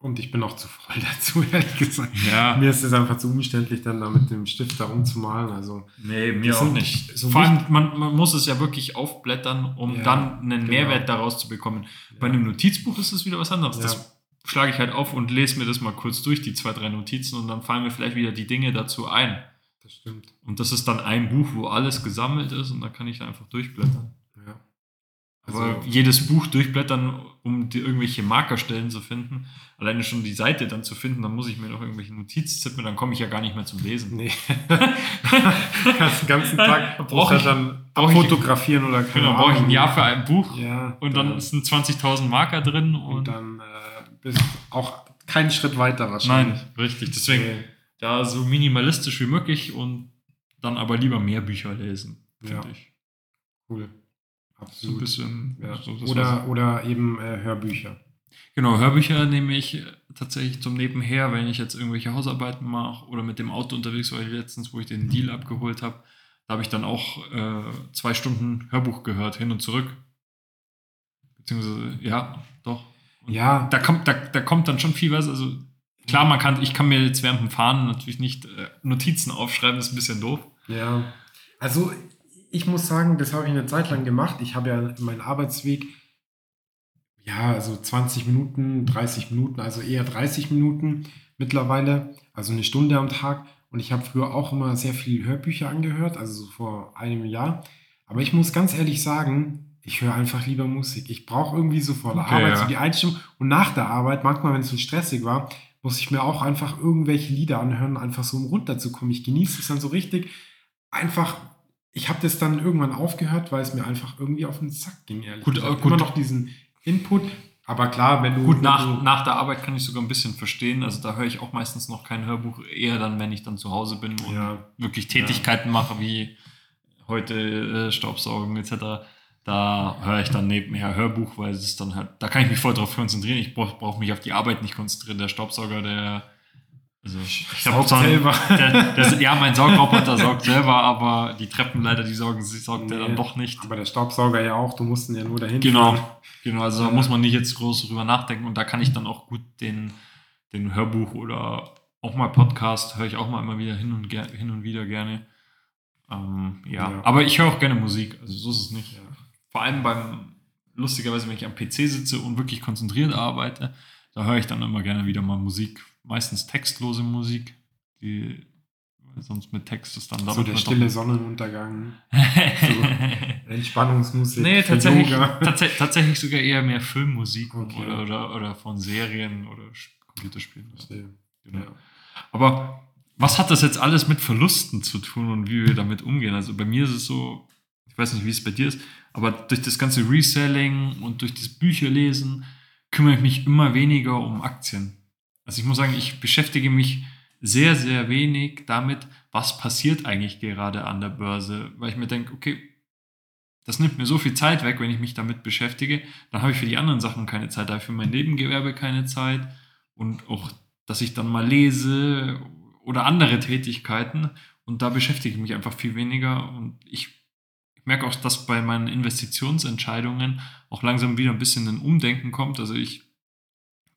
Und ich bin auch zu voll dazu, ehrlich gesagt. Ja, Mir ist es einfach zu umständlich, dann da mit dem Stift da rumzumalen. Also, nee, mir auch nicht. so Vor allem, man, man muss es ja wirklich aufblättern, um Ja, dann einen genau. Mehrwert daraus zu bekommen. Bei einem Notizbuch ist es wieder was anderes. Ja. Das schlage ich halt auf und lese mir das mal kurz durch, die zwei, drei Notizen, und dann fallen mir vielleicht wieder die Dinge dazu ein. das stimmt. Und das ist dann ein Buch, wo alles gesammelt ist und da kann ich einfach durchblättern. Ja. Aber Also, jedes Buch durchblättern, um irgendwelche Markerstellen zu finden, alleine schon die Seite dann zu finden, dann muss ich mir noch irgendwelche Notizzettel, dann komme ich ja gar nicht mehr zum Lesen. nee. Den ganzen Tag Brauch brauch ich- ich dann brauch ich- fotografieren oder keine Genau, brauche ich ein. Jahr für ein Buch Ja. und dann sind 20.000 Marker drin und, und dann äh, bist auch keinen Schritt weiter wahrscheinlich. nein, richtig. Deswegen Nee. da so minimalistisch wie möglich und dann aber lieber mehr Bücher lesen, finde Ja. ich. Cool. So ein Absolut. bisschen. Ja. so oder, oder eben äh, Hörbücher. Genau, Hörbücher nehme ich tatsächlich zum Nebenher, wenn ich jetzt irgendwelche Hausarbeiten mache oder mit dem Auto unterwegs war, letztens, wo ich den Deal abgeholt habe. Da habe ich dann auch äh, zwei Stunden Hörbuch gehört, hin und zurück. Beziehungsweise, ja, doch. Und Ja, Da kommt, da, da kommt dann schon viel was. Also klar, man kann, ich kann mir jetzt während dem Fahren natürlich nicht äh, Notizen aufschreiben, das ist ein bisschen doof. Ja, also ich muss sagen, das habe ich eine Zeit lang gemacht. Ich habe ja meinen Arbeitsweg, ja, also 20 Minuten, 30 Minuten, also eher 30 Minuten mittlerweile, also eine Stunde am Tag. Und ich habe früher auch immer sehr viel Hörbücher angehört, also so vor einem Jahr. Aber ich muss ganz ehrlich sagen, ich höre einfach lieber Musik. Ich brauche irgendwie so vor der Okay, Arbeit ja. so die Einstimmung. Und nach der Arbeit, manchmal, wenn es so stressig war, muss ich mir auch einfach irgendwelche Lieder anhören, einfach so um runterzukommen. Ich genieße es dann so richtig. Einfach, ich habe das dann irgendwann aufgehört, weil es mir einfach irgendwie auf den Sack ging, ehrlich Gut, gesagt. äh, gut. Immer noch diesen Input. Aber klar, wenn du. Gut, nach, nach der Arbeit kann ich sogar ein bisschen verstehen. Also da höre ich auch meistens noch kein Hörbuch, eher dann, wenn ich dann zu Hause bin und Ja. wirklich Tätigkeiten mache, wie heute äh, Staubsaugen etc. Da höre ich dann nebenher Hörbuch, weil es ist dann halt, da kann ich mich voll drauf konzentrieren. Ich brauche brauch mich auf die Arbeit nicht konzentrieren. Der Staubsauger, der also ich hab Saugt zwar- selber. Der, der, ja, mein Saugroboter saugt selber, aber die Treppenleiter, die saugen, sie saugt Nee. dann doch nicht. aber der Staubsauger ja auch, du musst ihn ja nur dahin. Genau, fahren. genau. Also da muss man nicht jetzt groß drüber nachdenken und da kann ich dann auch gut den, den Hörbuch oder auch mal Podcast höre ich auch mal immer wieder hin und, hin und wieder gerne. Ähm, ja. Ja. aber ich höre auch gerne Musik, also so ist es nicht. Ja. Vor allem beim, lustigerweise, wenn ich am PC sitze und wirklich konzentriert arbeite, da höre ich dann immer gerne wieder mal Musik. Meistens textlose Musik, die sonst mit Text ist dann So der stille Sonnenuntergang, Entspannungsmusik. Nee, tatsächlich, tats tatsächlich sogar eher mehr Filmmusik Okay. oder, oder, oder von Serien oder Computerspielen. Verstehe. Genau. Ja. Aber was hat das jetzt alles mit Verlusten zu tun und wie wir damit umgehen? Also bei mir ist es so, ich weiß nicht, wie es bei dir ist, aber durch das ganze Reselling und durch das Bücherlesen kümmere ich mich immer weniger um Aktien. Also ich muss sagen, ich beschäftige mich sehr, sehr wenig damit, was passiert eigentlich gerade an der Börse, weil ich mir denke, okay, das nimmt mir so viel Zeit weg, wenn ich mich damit beschäftige. Dann habe ich für die anderen Sachen keine Zeit, da habe ich für mein Nebengewerbe keine Zeit und auch, dass ich dann mal lese oder andere Tätigkeiten und da beschäftige ich mich einfach viel weniger und ich, ich merke auch, dass bei meinen Investitionsentscheidungen auch langsam wieder ein bisschen ein Umdenken kommt. Also ich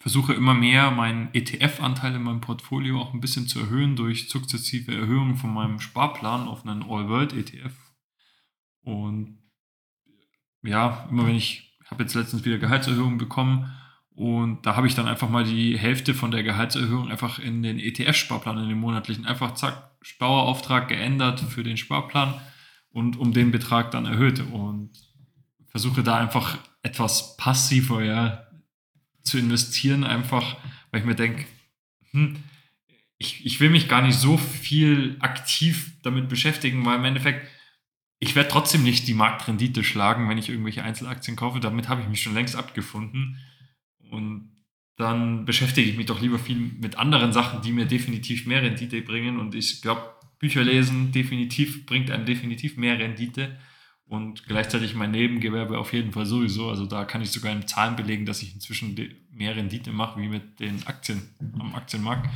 versuche immer mehr meinen ETF-Anteil in meinem Portfolio auch ein bisschen zu erhöhen durch sukzessive Erhöhungen von meinem Sparplan auf einen All-World-ETF. Und ja, immer wenn ich, habe jetzt letztens wieder Gehaltserhöhungen bekommen und da habe ich dann einfach mal die Hälfte von der Gehaltserhöhung einfach in den ETF-Sparplan, in den monatlichen, einfach zack, Dauerauftrag geändert für den Sparplan und um den Betrag dann erhöht und versuche da einfach etwas passiver ja, zu investieren, einfach weil ich mir denke, hm, ich, ich will mich gar nicht so viel aktiv damit beschäftigen, weil im Endeffekt, ich werde trotzdem nicht die Marktrendite schlagen, wenn ich irgendwelche Einzelaktien kaufe. Damit habe ich mich schon längst abgefunden. Und dann beschäftige ich mich doch lieber viel mit anderen Sachen, die mir definitiv mehr Rendite bringen. Und ich glaube, Bücher lesen definitiv bringt einem definitiv mehr Rendite. Und gleichzeitig mein Nebengewerbe auf jeden Fall sowieso. Also da kann ich sogar in Zahlen belegen, dass ich inzwischen mehr Rendite mache wie mit den Aktien am Aktienmarkt.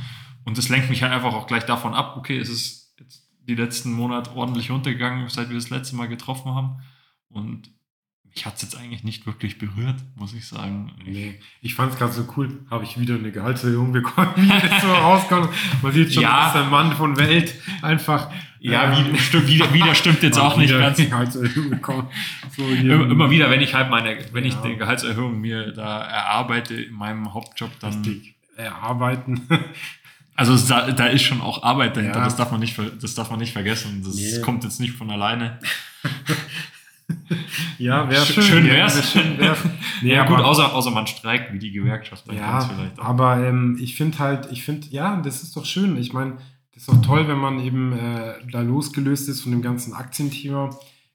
Und das lenkt mich halt einfach auch gleich davon ab, okay, es ist jetzt die letzten Monate ordentlich runtergegangen, seit wir das letzte Mal getroffen haben. Und mich hat es jetzt eigentlich nicht wirklich berührt, muss ich sagen. Nee, ich fand es gerade so cool. Habe ich wieder eine Gehaltserhöhung bekommen, wie das so rauskommt. Man sieht schon, Ja. dass der Mann von Welt einfach. Ja, ähm, wieder, wieder stimmt jetzt auch nicht ganz. Gehaltserhöhung bekommen. So Immer, immer wieder, wenn ich halt meine, wenn ich Ja. die Gehaltserhöhung mir da erarbeite in meinem Hauptjob, dann. Richtig erarbeiten. Also da, da ist schon auch Arbeit dahinter, Ja. das, darf man nicht, das darf man nicht vergessen. Das Nee. kommt jetzt nicht von alleine. Ja, wäre Sch- schön. schön ja, wär's. wär Schön wär's. Nee, ja, gut, aber- außer, außer man streikt wie die Gewerkschaft, dann Ja, vielleicht auch. aber ähm, ich finde halt, ich finde, ja, das ist doch schön. Ich meine, das ist doch toll, wenn man eben äh, da losgelöst ist von dem ganzen Aktienthema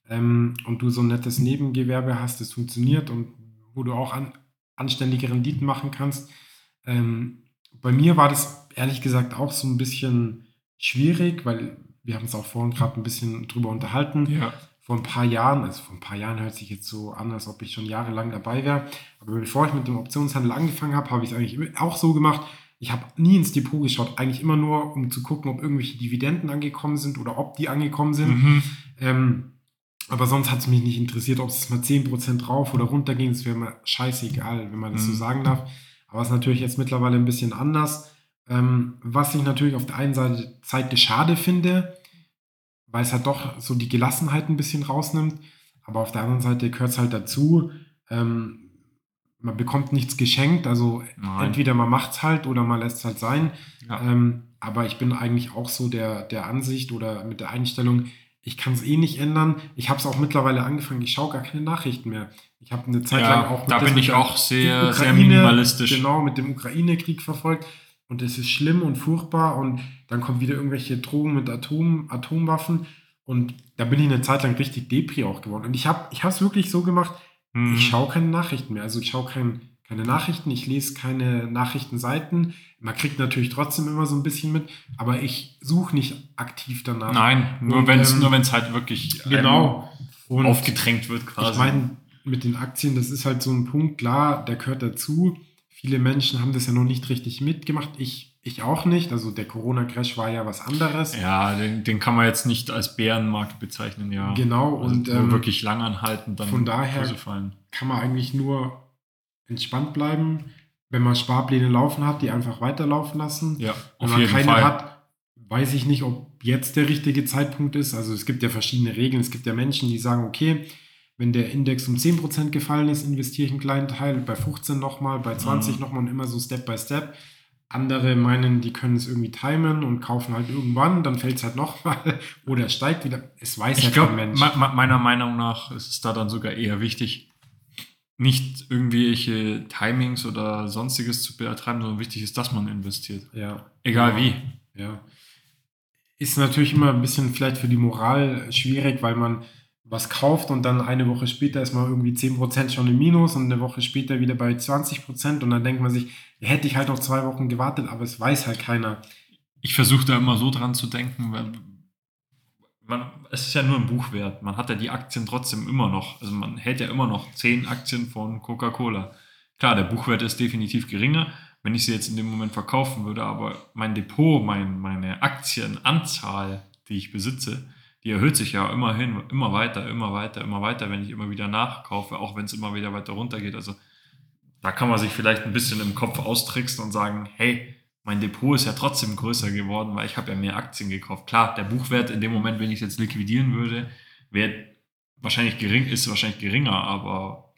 ähm, und du so ein nettes Nebengewerbe hast, das funktioniert und wo du auch an, anständige Renditen machen kannst. Ähm, bei mir war das ehrlich gesagt auch so ein bisschen schwierig, weil wir haben es auch vorhin gerade ein bisschen drüber unterhalten Ja. Vor ein paar Jahren, also vor ein paar Jahren hört sich jetzt so an, als ob ich schon jahrelang dabei wäre. Aber bevor ich mit dem Optionshandel angefangen habe, habe ich es eigentlich auch so gemacht. Ich habe nie ins Depot geschaut, eigentlich immer nur, um zu gucken, ob irgendwelche Dividenden angekommen sind oder ob die angekommen sind. Mhm. Ähm, aber sonst hat es mich nicht interessiert, ob es mal 10% drauf oder runter ging. Das wäre mir scheißegal, wenn man das so Mhm. sagen darf. Aber es ist natürlich jetzt mittlerweile ein bisschen anders. Ähm, was ich natürlich auf der einen Seite, Seite schade finde, weil es halt doch so die Gelassenheit ein bisschen rausnimmt. Aber auf der anderen Seite gehört es halt dazu. Ähm, man bekommt nichts geschenkt. Also Nein. entweder man macht es halt oder man lässt es halt sein. Ja. Ähm, aber ich bin eigentlich auch so der, der Ansicht oder mit der Einstellung, ich kann es eh nicht ändern. Ich habe es auch mittlerweile angefangen, ich schaue gar keine Nachrichten mehr. Ich habe eine Zeit Ja, lang auch da bin ich auch sehr- sehr minimalistisch. Genau, mit dem Ukraine-Krieg verfolgt. Und es ist schlimm und furchtbar. Und dann kommen wieder irgendwelche Drogen mit Atom, Atomwaffen. Und da bin ich eine Zeit lang richtig Depri auch geworden. Und ich habe es wirklich so gemacht, Mhm. ich schaue keine Nachrichten mehr. Also ich schaue kein, keine Nachrichten, ich lese keine Nachrichtenseiten. Man kriegt natürlich trotzdem immer so ein bisschen mit, aber ich suche nicht aktiv danach. Nein, nur wenn es ähm, halt wirklich genau. Aufgedrängt wird quasi. Ich meine, mit den Aktien, das ist halt so ein Punkt, klar, der gehört dazu. Viele Menschen haben das ja noch nicht richtig mitgemacht. Ich, ich auch nicht. Also der Corona-Crash war ja was anderes. Ja, den, den kann man jetzt nicht als Bärenmarkt bezeichnen, ja. Genau. Also und ähm, wirklich lang anhalten, dann von daher kann man eigentlich nur entspannt bleiben, wenn man Sparpläne laufen hat, die einfach weiterlaufen lassen. Ja, wenn man keine Fall. hat, weiß ich nicht, ob jetzt der richtige Zeitpunkt ist. Also es gibt ja verschiedene Regeln. Es gibt ja Menschen, die sagen, okay, wenn der Index um 10% gefallen ist, investiere ich einen kleinen Teil, bei 15 nochmal, bei 20 mhm. nochmal und immer so Step by Step. Andere meinen, die können es irgendwie timen und kaufen halt irgendwann, dann fällt es halt nochmal oder steigt wieder. Es weiß ich ja glaub, kein Mensch. meiner Meinung nach ist es da dann sogar eher wichtig, nicht irgendwelche Timings oder sonstiges zu betreiben, sondern wichtig ist, dass man investiert. Ja. Egal ja. wie. Ja. Ist natürlich immer ein bisschen vielleicht für die Moral schwierig, weil man was kauft und dann eine Woche später ist man irgendwie 10% schon im Minus und eine Woche später wieder bei 20% und dann denkt man sich, hätte ich halt noch zwei Wochen gewartet, aber es weiß halt keiner. Ich versuche da immer so dran zu denken, weil man, es ist ja nur ein Buchwert. Man hat ja die Aktien trotzdem immer noch. Also man hält ja immer noch 10 Aktien von Coca-Cola. Klar, der Buchwert ist definitiv geringer, wenn ich sie jetzt in dem Moment verkaufen würde, aber mein Depot, mein, meine Aktienanzahl, die ich besitze, die erhöht sich ja immerhin immer weiter, immer weiter, immer weiter, wenn ich immer wieder nachkaufe, auch wenn es immer wieder weiter runtergeht. Also da kann man sich vielleicht ein bisschen im Kopf austricksen und sagen, hey, mein Depot ist ja trotzdem größer geworden, weil ich habe ja mehr Aktien gekauft. Klar, der Buchwert in dem Moment, wenn ich es jetzt liquidieren würde, wäre wahrscheinlich gering, ist wahrscheinlich geringer, aber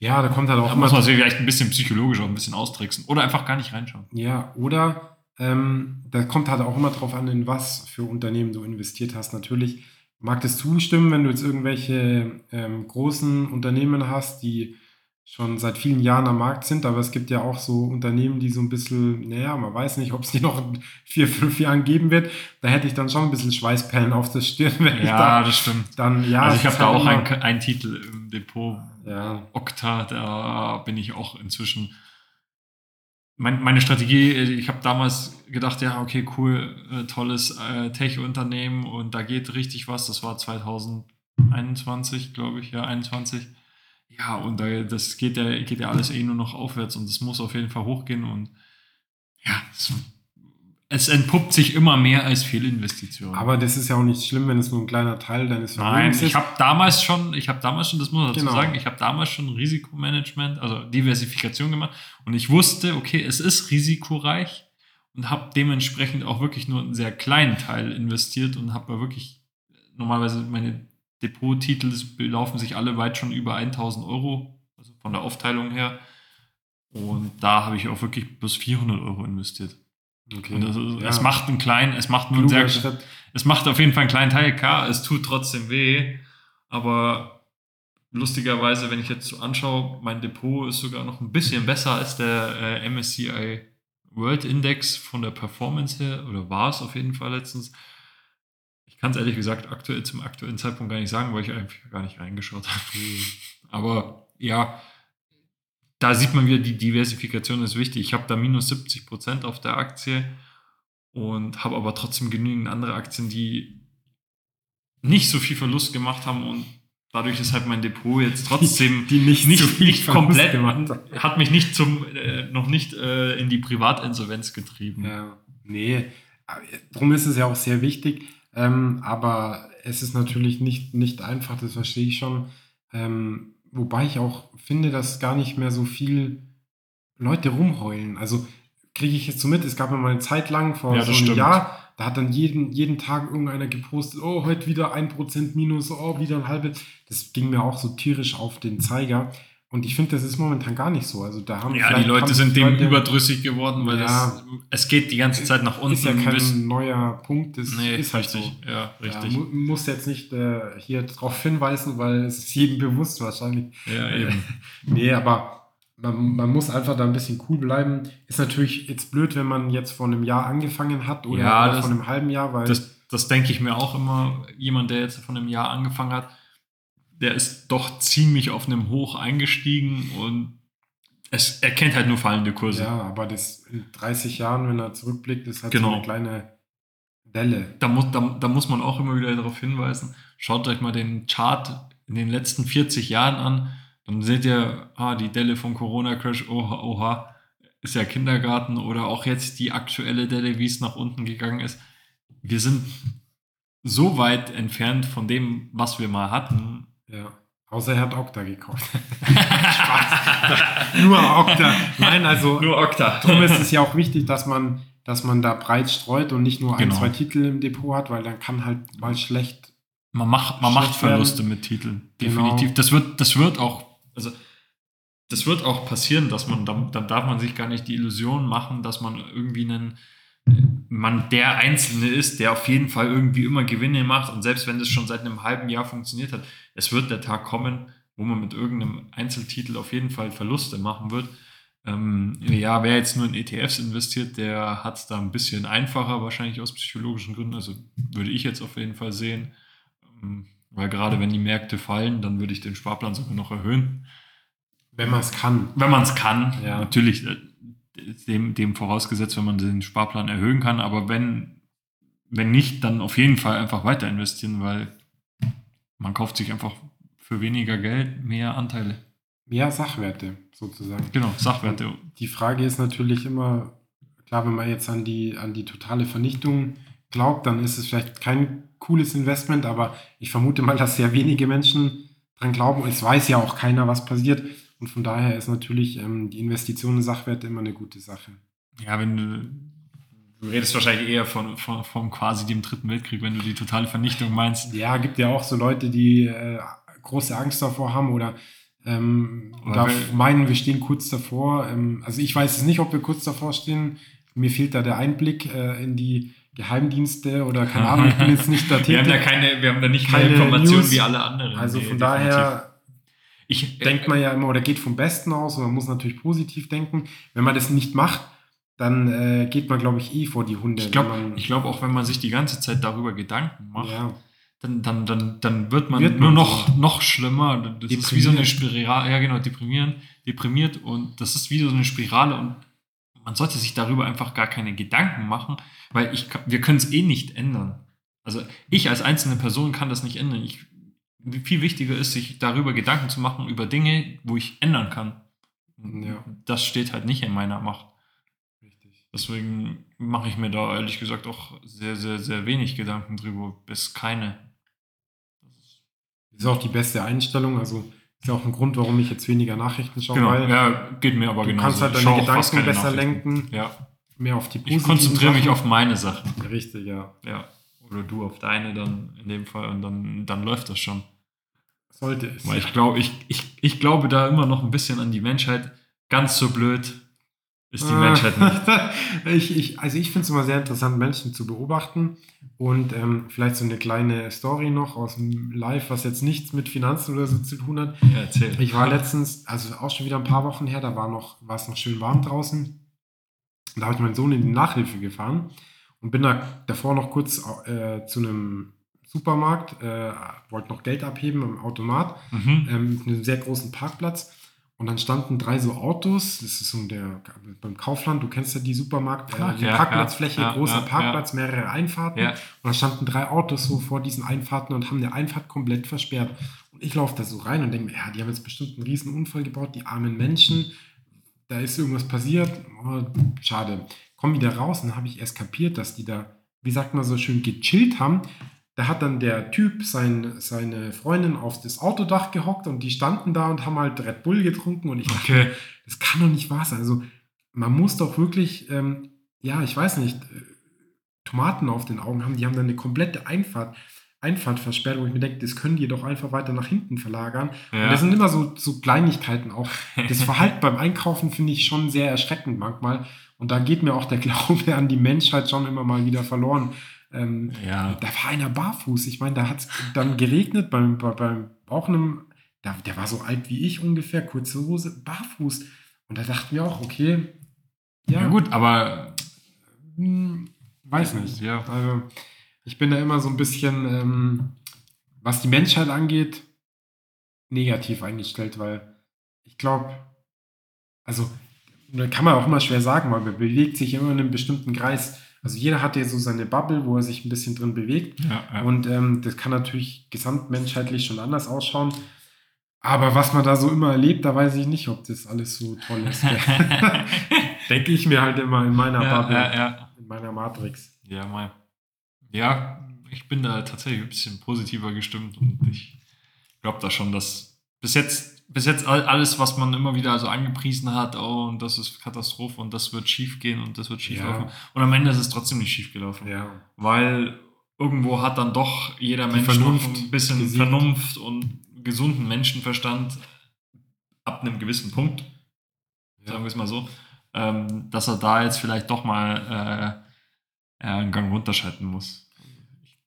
ja, da kommt halt auch da muss man sich vielleicht ein bisschen psychologisch auch ein bisschen austricksen oder einfach gar nicht reinschauen. Ja, oder ähm, da kommt halt auch immer drauf an, in was für Unternehmen du investiert hast. Natürlich mag das zustimmen, wenn du jetzt irgendwelche ähm, großen Unternehmen hast, die schon seit vielen Jahren am Markt sind, aber es gibt ja auch so Unternehmen, die so ein bisschen, naja, man weiß nicht, ob es die noch in vier, fünf Jahren geben wird. Da hätte ich dann schon ein bisschen Schweißperlen auf der Stirn. Wenn ja, da, das stimmt. Dann, ja, also ich habe da auch einen Titel im Depot. Ja. Okta, da bin ich auch inzwischen mein, meine Strategie, äh, ich habe damals gedacht, ja, okay, cool, äh, tolles äh, Tech-Unternehmen und da geht richtig was. Das war 2021, glaube ich, ja, 21. Ja, und da, das geht ja, geht ja alles eh nur noch aufwärts und es muss auf jeden Fall hochgehen und ja, es es entpuppt sich immer mehr als Fehlinvestition. Aber das ist ja auch nicht schlimm, wenn es nur ein kleiner Teil deines Vermögens ist. Nein, ich habe damals schon, ich habe damals schon, das muss man dazu genau. sagen, ich habe damals schon Risikomanagement, also Diversifikation gemacht und ich wusste, okay, es ist risikoreich und habe dementsprechend auch wirklich nur einen sehr kleinen Teil investiert und habe wirklich normalerweise meine Depottitel belaufen sich alle weit schon über 1000 Euro, also von der Aufteilung her. Und da habe ich auch wirklich plus 400 Euro investiert. Okay. Ist, ja. Es macht einen kleinen, es macht nur einen sehr, Schritt. es macht auf jeden Fall einen kleinen Teil, klar, es tut trotzdem weh, aber lustigerweise, wenn ich jetzt so anschaue, mein Depot ist sogar noch ein bisschen besser als der äh, MSCI World Index von der Performance her, oder war es auf jeden Fall letztens. Ich kann es ehrlich gesagt aktuell zum aktuellen Zeitpunkt gar nicht sagen, weil ich einfach gar nicht reingeschaut habe. aber ja, da sieht man wieder, die Diversifikation ist wichtig. Ich habe da minus 70 Prozent auf der Aktie und habe aber trotzdem genügend andere Aktien, die nicht so viel Verlust gemacht haben und dadurch ist halt mein Depot jetzt trotzdem die, die nicht, nicht, so nicht komplett gemacht hat mich nicht zum äh, noch nicht äh, in die Privatinsolvenz getrieben. Ja, nee, darum ist es ja auch sehr wichtig, ähm, aber es ist natürlich nicht, nicht einfach, das verstehe ich schon. Ähm, wobei ich auch finde, dass gar nicht mehr so viel Leute rumheulen. Also kriege ich jetzt so mit, es gab mal eine Zeit lang vor ja, so einem stimmt. Jahr, da hat dann jeden, jeden Tag irgendeiner gepostet, oh, heute wieder ein Prozent minus, oh, wieder ein halbes. Das ging mir auch so tierisch auf den Zeiger. Und ich finde, das ist momentan gar nicht so. Also da haben ja, die Leute sind dem Leute, überdrüssig geworden, weil ja, das, es geht die ganze Zeit nach unten. Ist ja kein neuer Punkt, das nee, ist halt richtig, so. Ja, richtig. Ja, mu muss jetzt nicht äh, hier drauf hinweisen, weil es ist jedem bewusst wahrscheinlich. Ja, eben. nee, aber man, man, muss einfach da ein bisschen cool bleiben. Ist natürlich jetzt blöd, wenn man jetzt vor einem Jahr angefangen hat oder, ja, das, vor einem halben Jahr, weil. Das, das denke ich mir auch immer. Jemand, der jetzt vor einem Jahr angefangen hat, der ist doch ziemlich auf einem Hoch eingestiegen und Es, er kennt halt nur fallende Kurse. Ja, aber das in 30 Jahren, wenn er zurückblickt, ist halt Genau. so eine kleine Welle. Da, muss, da, da muss man auch immer wieder darauf hinweisen. Schaut euch mal den Chart in den letzten 40 Jahren an. Dann seht ihr, ah, die Delle vom Corona-Crash, oha, oha, ist ja Kindergarten oder auch jetzt die aktuelle Delle, wie es nach unten gegangen ist. Wir sind so weit entfernt von dem, was wir mal hatten. Ja. Außer er hat Okta gekauft. Spaß. Nur Okta. Nein, also Okta. darum ist es ja auch wichtig, dass man, dass man da breit streut und nicht nur ein, Genau. zwei Titel im Depot hat, weil dann kann halt mal schlecht. Man macht, man macht Schlecht werden. Verluste mit Titeln. Genau. Definitiv. Das wird, das wird auch, also das wird auch passieren, dass man, dann, dann darf man sich gar nicht die Illusion machen, dass man irgendwie einen, man der Einzelne ist, der auf jeden Fall irgendwie immer Gewinne macht und selbst wenn das schon seit einem halben Jahr funktioniert hat, es wird der Tag kommen, wo man mit irgendeinem Einzeltitel auf jeden Fall Verluste machen wird. Ähm, ja, wer jetzt nur in ETFs investiert, der hat es da ein bisschen einfacher, wahrscheinlich aus psychologischen Gründen. Also würde ich jetzt auf jeden Fall sehen. Ähm, Weil gerade wenn die Märkte fallen, dann würde ich den Sparplan sogar noch erhöhen. Wenn man es kann. Wenn man es kann, Ja. natürlich dem, dem vorausgesetzt, wenn man den Sparplan erhöhen kann. Aber wenn, wenn nicht, dann auf jeden Fall einfach weiter investieren, weil man kauft sich einfach für weniger Geld mehr Anteile. Mehr Sachwerte sozusagen. Genau, Sachwerte. Die Frage ist natürlich immer, klar, wenn man jetzt an die, an die totale Vernichtung glaubt, dann ist es vielleicht kein cooles Investment, aber ich vermute mal, dass sehr wenige Menschen dran glauben. Und es weiß ja auch keiner, was passiert. Und von daher ist natürlich ähm, die Investition in Sachwerte immer eine gute Sache. Ja, wenn du. Du redest wahrscheinlich eher von, von, von quasi dem Dritten Weltkrieg, wenn du die totale Vernichtung meinst. Ja, gibt ja auch so Leute, die äh, große Angst davor haben oder ähm, da meinen, wir stehen kurz davor. Ähm, also ich weiß es nicht, ob wir kurz davor stehen. Mir fehlt da der Einblick äh, in die Geheimdienste oder keine Ahnung, ich bin jetzt nicht da Wir haben da tätig. keine, wir haben da nicht Keine Informationen wie alle anderen. Also Nee, von definitiv. daher ich, denkt man ja immer oder geht vom Besten aus und man muss natürlich positiv denken. Wenn man das nicht macht, dann äh, geht man, glaube ich, eh vor die Hunde. Ich glaube glaub auch, wenn man sich die ganze Zeit darüber Gedanken macht, ja, dann, dann, dann, dann wird man Wird nur man noch, so. noch schlimmer. Das ist wie so eine Deprimiert. Spirale, ja genau, deprimieren, deprimiert und das ist wie so eine Spirale und man sollte sich darüber einfach gar keine Gedanken machen, weil ich, wir können es eh nicht ändern. Also ich als einzelne Person kann das nicht ändern. Ich, viel wichtiger ist, sich darüber Gedanken zu machen über Dinge, wo ich ändern kann. Ja. Das steht halt nicht in meiner Macht. richtig. Deswegen mache ich mir da ehrlich gesagt auch sehr, sehr, sehr wenig Gedanken drüber, bis keine. Das ist auch die beste Einstellung. Also ist ja auch ein Grund, warum ich jetzt weniger Nachrichten schaue, Genau, weil ja, geht mir aber du genauso. kannst halt Ich deine Gedanken besser lenken, Ja, mehr auf die ich positiven konzentriere mich auf meine Sachen. Richtig, ja. Ja, oder du auf deine dann in dem Fall und dann, dann läuft das schon. Sollte es. Weil ich glaube, ich, ich, ich glaube da immer noch ein bisschen an die Menschheit. Ganz so blöd ist die. Menschheit nicht. ich, ich, also ich finde es immer sehr interessant, Menschen zu beobachten. Und ähm, vielleicht so eine kleine Story noch aus dem Live, was jetzt nichts mit Finanzen oder so zu tun hat. Ja, erzähl. Ich war letztens, also auch schon wieder ein paar Wochen her, da war noch, war es noch schön warm draußen. Da habe ich meinen Sohn in die Nachhilfe gefahren und bin da davor noch kurz äh, zu einem Supermarkt, äh, wollte noch Geld abheben am Automat, Mhm. ähm, mit einem sehr großen Parkplatz. Und dann standen drei so Autos, das ist so der, beim Kaufland, du kennst ja die Supermarkt, äh, die ja, Parkplatzfläche, ja, großer ja, Parkplatz, mehrere Einfahrten. Und da standen drei Autos so vor diesen Einfahrten und haben eine Einfahrt komplett versperrt. Und ich laufe da so rein und denke mir, ja, die haben jetzt bestimmt einen riesen Unfall gebaut, die armen Menschen. Da ist irgendwas passiert. Oh, schade. Komm wieder raus und dann habe ich erst kapiert, dass die da, wie sagt man so schön, gechillt haben. Da hat dann der Typ sein, seine Freundin auf das Autodach gehockt und die standen da und haben halt Red Bull getrunken und ich dachte, das kann doch nicht wahr sein. Also man muss doch wirklich, ähm, ja, ich weiß nicht, äh, Tomaten auf den Augen haben. Die haben dann eine komplette Einfahrt, Einfahrt versperrt, wo ich mir denke, das können die doch einfach weiter nach hinten verlagern. Ja. Und das sind immer so, so Kleinigkeiten auch. Das Verhalten beim Einkaufen finde ich schon sehr erschreckend manchmal. Und da geht mir auch der Glaube an die Menschheit schon immer mal wieder verloren. Ähm, ja. da war einer barfuß. Ich meine, da hat es dann geregnet beim, bei, beim auch einem, da, der war so alt wie ich ungefähr, kurze Hose, barfuß. Und da dachten wir auch, okay, ja, gut, aber hm, weiß nicht. Ja. Also, ich bin da immer so ein bisschen, ähm, was die Menschheit angeht, negativ eingestellt, weil ich glaube, also da kann man auch immer schwer sagen, weil man bewegt sich immer in einem bestimmten Kreis. Also jeder hat ja so seine Bubble, wo er sich ein bisschen drin bewegt. Ja, ja. Und ähm, das kann natürlich gesamtmenschheitlich schon anders ausschauen. Aber was man da so immer erlebt, da weiß ich nicht, ob das alles so toll ist. Denke ich mir halt immer in meiner ja, Bubble, in meiner Matrix. Ja, mal. Ja, ich bin da tatsächlich ein bisschen positiver gestimmt und ich glaube da schon, dass bis jetzt, bis jetzt all- alles, was man immer wieder so angepriesen hat, oh, und das ist Katastrophe und das wird schief gehen und das wird schief Ja. laufen. Und am Ende ist es trotzdem nicht schief gelaufen. Ja. Weil irgendwo hat dann doch jeder Die Mensch Vernunft noch ein bisschen gesiegt. Vernunft und gesunden Menschenverstand ab einem gewissen Punkt, sagen wir es mal so, ähm, dass er da jetzt vielleicht doch mal äh, äh, einen Gang runterschalten muss.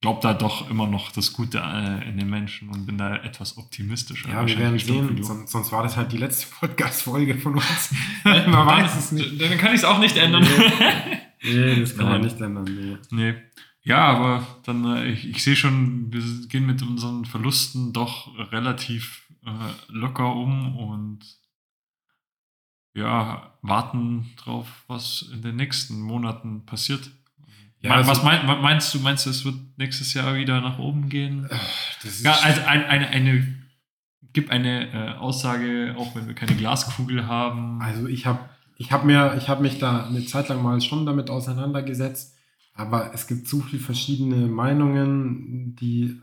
Ich glaube da doch immer noch das Gute äh, in den Menschen und bin da etwas optimistischer. Ja, wir werden sehen. Sonst, sonst war das halt die letzte Podcast-Folge von uns. Man weiß es nicht. Dann kann ich es auch nicht ändern. Nee, das kann man Nein. nicht ändern. Nee. Nee. Ja, aber dann, äh, ich, ich sehe schon, wir gehen mit unseren Verlusten doch relativ äh, locker um und ja, warten drauf, was in den nächsten Monaten passiert. Ja, also- was mein, was meinst du? Meinst du, es wird nächstes Jahr wieder nach oben gehen? Ja, also ein, eine, eine, gib eine äh, Aussage, auch wenn wir keine Glaskugel haben. Also ich habe ich hab mir, ich habe mich da eine Zeit lang mal schon damit auseinandergesetzt, aber es gibt so viele verschiedene Meinungen, die,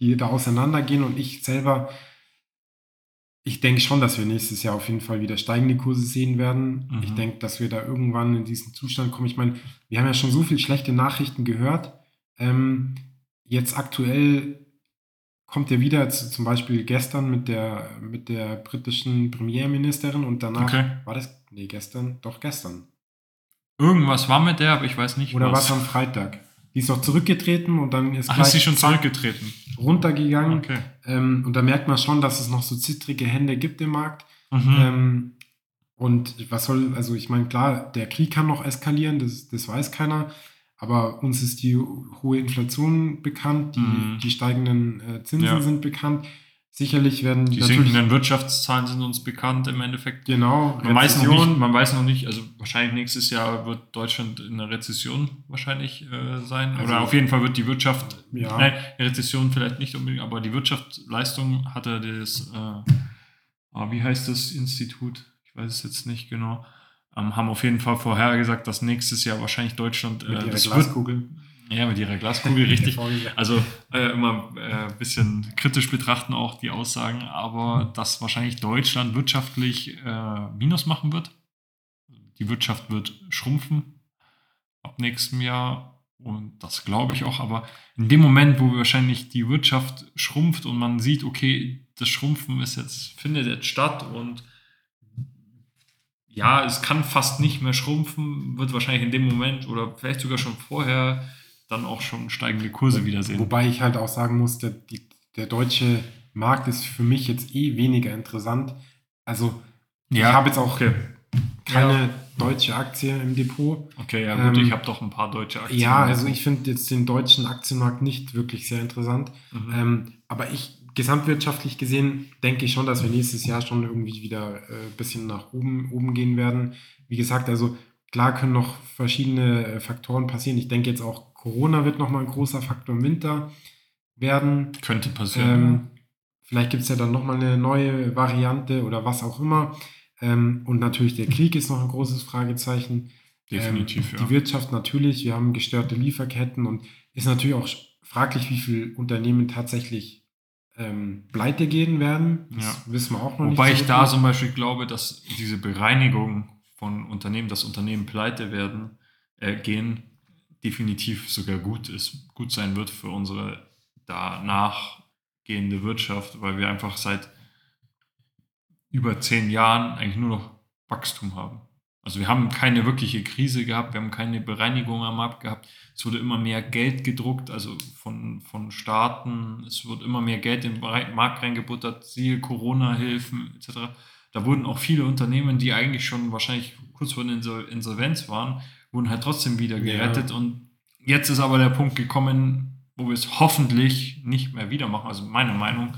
die da auseinandergehen und ich selber, ich denke schon, dass wir nächstes Jahr auf jeden Fall wieder steigende Kurse sehen werden. Mhm. Ich denke, dass wir da irgendwann in diesen Zustand kommen. Ich meine, wir haben ja schon so viele schlechte Nachrichten gehört. Ähm, jetzt aktuell kommt ja wieder z- zum Beispiel gestern mit der, mit der britischen Premierministerin und danach Okay. war das, nee, gestern, doch gestern. Irgendwas war mit der, aber ich weiß nicht Oder was am Freitag. Die ist doch zurückgetreten und dann ist Ach, ist sie schon zurückgetreten? runtergegangen. Okay. Ähm, und da merkt man schon, dass es noch so zittrige Hände gibt im Markt. Mhm. Ähm, und was soll, also ich meine, klar, der Krieg kann noch eskalieren, das, das weiß keiner. Aber uns ist die hohe Inflation bekannt, die, Mhm. die steigenden äh, Zinsen Ja. sind bekannt. Sicherlich werden Die sinkenden Wirtschaftszahlen sind uns bekannt im Endeffekt. genau Man weiß, noch nicht, man weiß noch nicht, also wahrscheinlich nächstes Jahr wird Deutschland in einer Rezession wahrscheinlich äh, sein. Also- Oder auf jeden Fall wird die Wirtschaft, Ja. nein, Rezession vielleicht nicht unbedingt, aber die Wirtschaftsleistung hatte das, äh, ah, wie heißt das Institut? Ich weiß es jetzt nicht genau. Ähm, haben auf jeden Fall vorhergesagt, dass nächstes Jahr wahrscheinlich Deutschland äh, mit das Glaskugel. Wird, ja, mit ihrer Glaskugel, richtig. Also äh, immer ein äh, bisschen kritisch betrachten auch die Aussagen, aber dass wahrscheinlich Deutschland wirtschaftlich äh, Minus machen wird. Die Wirtschaft wird schrumpfen ab nächstem Jahr und das glaube ich auch, aber in dem Moment, wo wahrscheinlich die Wirtschaft schrumpft und man sieht, okay, das Schrumpfen ist jetzt, findet jetzt statt und ja, es kann fast nicht mehr schrumpfen, wird wahrscheinlich in dem Moment oder vielleicht sogar schon vorher dann auch schon steigende Kurse wiedersehen. Wobei ich halt auch sagen muss, der, die, der deutsche Markt ist für mich jetzt eh weniger interessant. Also ich habe jetzt auch okay. keine deutsche Aktie im Depot. Okay, ja gut, Ähm, ich habe doch ein paar deutsche Aktien. Ja, also ich finde jetzt den deutschen Aktienmarkt nicht wirklich sehr interessant. Mhm. Ähm, aber ich, gesamtwirtschaftlich gesehen, denke ich schon, dass wir nächstes Jahr schon irgendwie wieder ein äh, bisschen nach oben, oben gehen werden. Wie gesagt, also klar können noch verschiedene äh, Faktoren passieren. Ich denke jetzt auch, Corona wird nochmal ein großer Faktor im Winter werden. Könnte passieren. Ähm, vielleicht gibt es ja dann nochmal eine neue Variante oder was auch immer. Ähm, und natürlich der Krieg ist noch ein großes Fragezeichen. Definitiv, ähm, ja. Die Wirtschaft natürlich, wir haben gestörte Lieferketten und ist natürlich auch fraglich, wie viele Unternehmen tatsächlich ähm, pleite gehen werden. Das Ja. wissen wir auch noch Wobei nicht. ich da zum Beispiel glaube, dass diese Bereinigung von Unternehmen, dass Unternehmen pleite werden, äh, gehen, definitiv sogar gut ist, gut sein wird für unsere danach gehende Wirtschaft, weil wir einfach seit über zehn Jahren eigentlich nur noch Wachstum haben. Also wir haben keine wirkliche Krise gehabt, wir haben keine Bereinigung am Markt gehabt. Es wurde immer mehr Geld gedruckt, also von, von Staaten. Es wird immer mehr Geld in den Markt reingebuttert, siehe Corona-Hilfen etc. Da wurden auch viele Unternehmen, die eigentlich schon wahrscheinlich kurz vor der Insol- Insolvenz waren, wurden halt trotzdem wieder Ja. gerettet. Und jetzt ist aber der Punkt gekommen, wo wir es hoffentlich nicht mehr wieder machen. Also meine Meinung,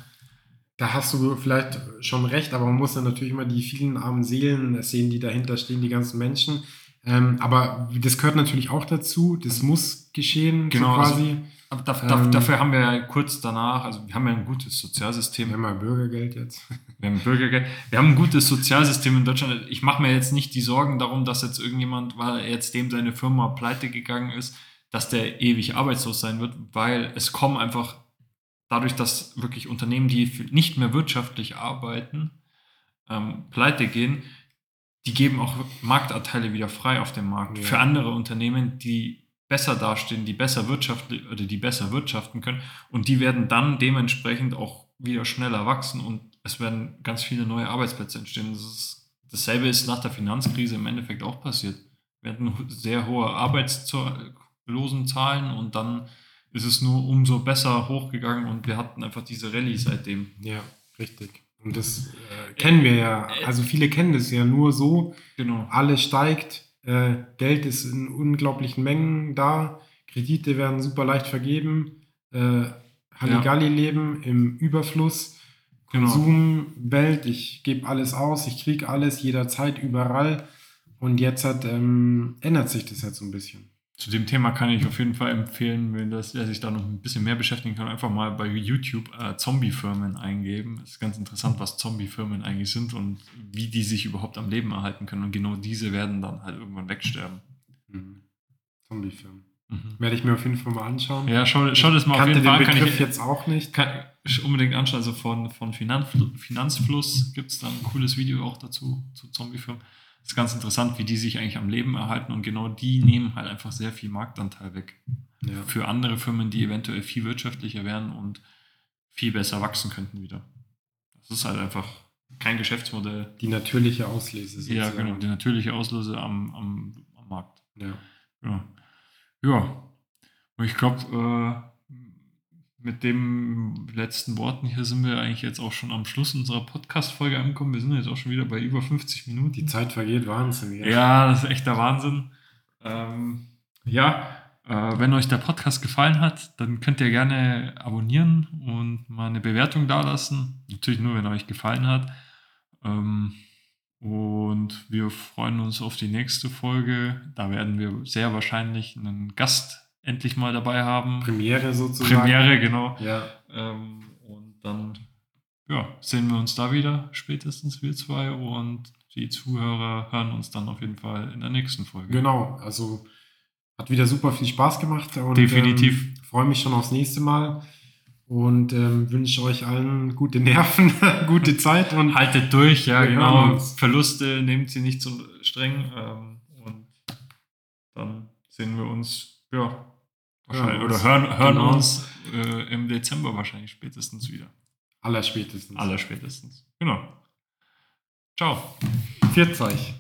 da hast du vielleicht schon recht, aber man muss dann natürlich immer die vielen armen Seelen sehen, die dahinter stehen, die ganzen Menschen. Ähm, aber das gehört natürlich auch dazu. Das muss geschehen, Genau, so quasi. Aber da, da, Ähm, dafür haben wir ja kurz danach, also wir haben ja ein gutes Sozialsystem. Wir haben ja Bürgergeld jetzt. Wir haben Bürgergeld. Wir haben ein gutes Sozialsystem in Deutschland. Ich mache mir jetzt nicht die Sorgen darum, dass jetzt irgendjemand, weil jetzt dem seine Firma pleite gegangen ist, dass der ewig arbeitslos sein wird, weil es kommen einfach dadurch, dass wirklich Unternehmen, die nicht mehr wirtschaftlich arbeiten, ähm, pleite gehen, die geben auch Marktanteile wieder frei auf dem Markt Ja. für andere Unternehmen, die besser dastehen, die besser wirtschaftlich oder die besser wirtschaften können und die werden dann dementsprechend auch wieder schneller wachsen und es werden ganz viele neue Arbeitsplätze entstehen. Das ist, dasselbe ist nach der Finanzkrise im Endeffekt auch passiert. Wir hatten sehr hohe Arbeitslosenzahlen und dann ist es nur umso besser hochgegangen und wir hatten einfach diese Rallye seitdem. Ja, richtig. Und das äh, kennen wir ja. Also viele kennen das ja nur so. Genau. Alles steigt, äh, Geld ist in unglaublichen Mengen da, Kredite werden super leicht vergeben, äh, Halligalli-Leben im Überfluss, Genau. Konsumwelt, ich gebe alles aus, ich kriege alles jederzeit, überall. Und jetzt hat, ähm, ändert sich das halt so ein bisschen. Zu dem Thema kann ich auf jeden Fall empfehlen, wenn das, wer sich da noch ein bisschen mehr beschäftigen kann, einfach mal bei YouTube äh, Zombie-Firmen eingeben. Es ist ganz interessant, was Zombie-Firmen eigentlich sind und wie die sich überhaupt am Leben erhalten können. Und genau diese werden dann halt irgendwann wegsterben. Mhm. Zombie-Film. Mhm. Werde ich mir auf jeden Fall mal anschauen. Ja, schau, schau das mal auf Kannte jeden den Fall. Kann Begriff ich, jetzt auch nicht. kann ich unbedingt anschauen. Also von, von Finanzfl Finanzfluss gibt es dann ein cooles Video auch dazu, zu Zombie-Firmen. Ist ganz interessant, wie die sich eigentlich am Leben erhalten und genau die nehmen halt einfach sehr viel Marktanteil weg. Ja. für andere Firmen, die eventuell viel wirtschaftlicher wären und viel besser wachsen könnten wieder. Das ist halt einfach kein Geschäftsmodell. Die natürliche Auslese Ja, sozusagen. genau, die natürliche Auslöse am, am, am Markt. Ja. Ja. ja. Und ich glaube, äh, mit den letzten Worten hier sind wir eigentlich jetzt auch schon am Schluss unserer Podcast-Folge angekommen. Wir sind jetzt auch schon wieder bei über 50 Minuten. Die Zeit vergeht Wahnsinn. Ja, das ist echt der Wahnsinn. Ähm, ja, äh, wenn euch der Podcast gefallen hat, dann könnt ihr gerne abonnieren und mal eine Bewertung dalassen. Natürlich nur, wenn euch gefallen hat. Ähm, und wir freuen uns auf die nächste Folge. Da werden wir sehr wahrscheinlich einen Gast endlich mal dabei haben. Premiere sozusagen. Premiere, genau. Ja. Ähm, und dann ja, sehen wir uns da wieder, spätestens wir zwei. Und die Zuhörer hören uns dann auf jeden Fall in der nächsten Folge. Genau, also hat wieder super viel Spaß gemacht und Definitiv. ähm, freue mich schon aufs nächste Mal und ähm, wünsche euch allen gute Nerven, gute Zeit und Haltet durch, ja, genau. uns. Verluste nehmt sie nicht so streng. Ähm, und dann sehen wir uns, ja, wahrscheinlich, oder hören, hören Genau. uns äh, im Dezember wahrscheinlich spätestens wieder. aller spätestens. Aller spätestens. Genau. Ciao. Viert euch.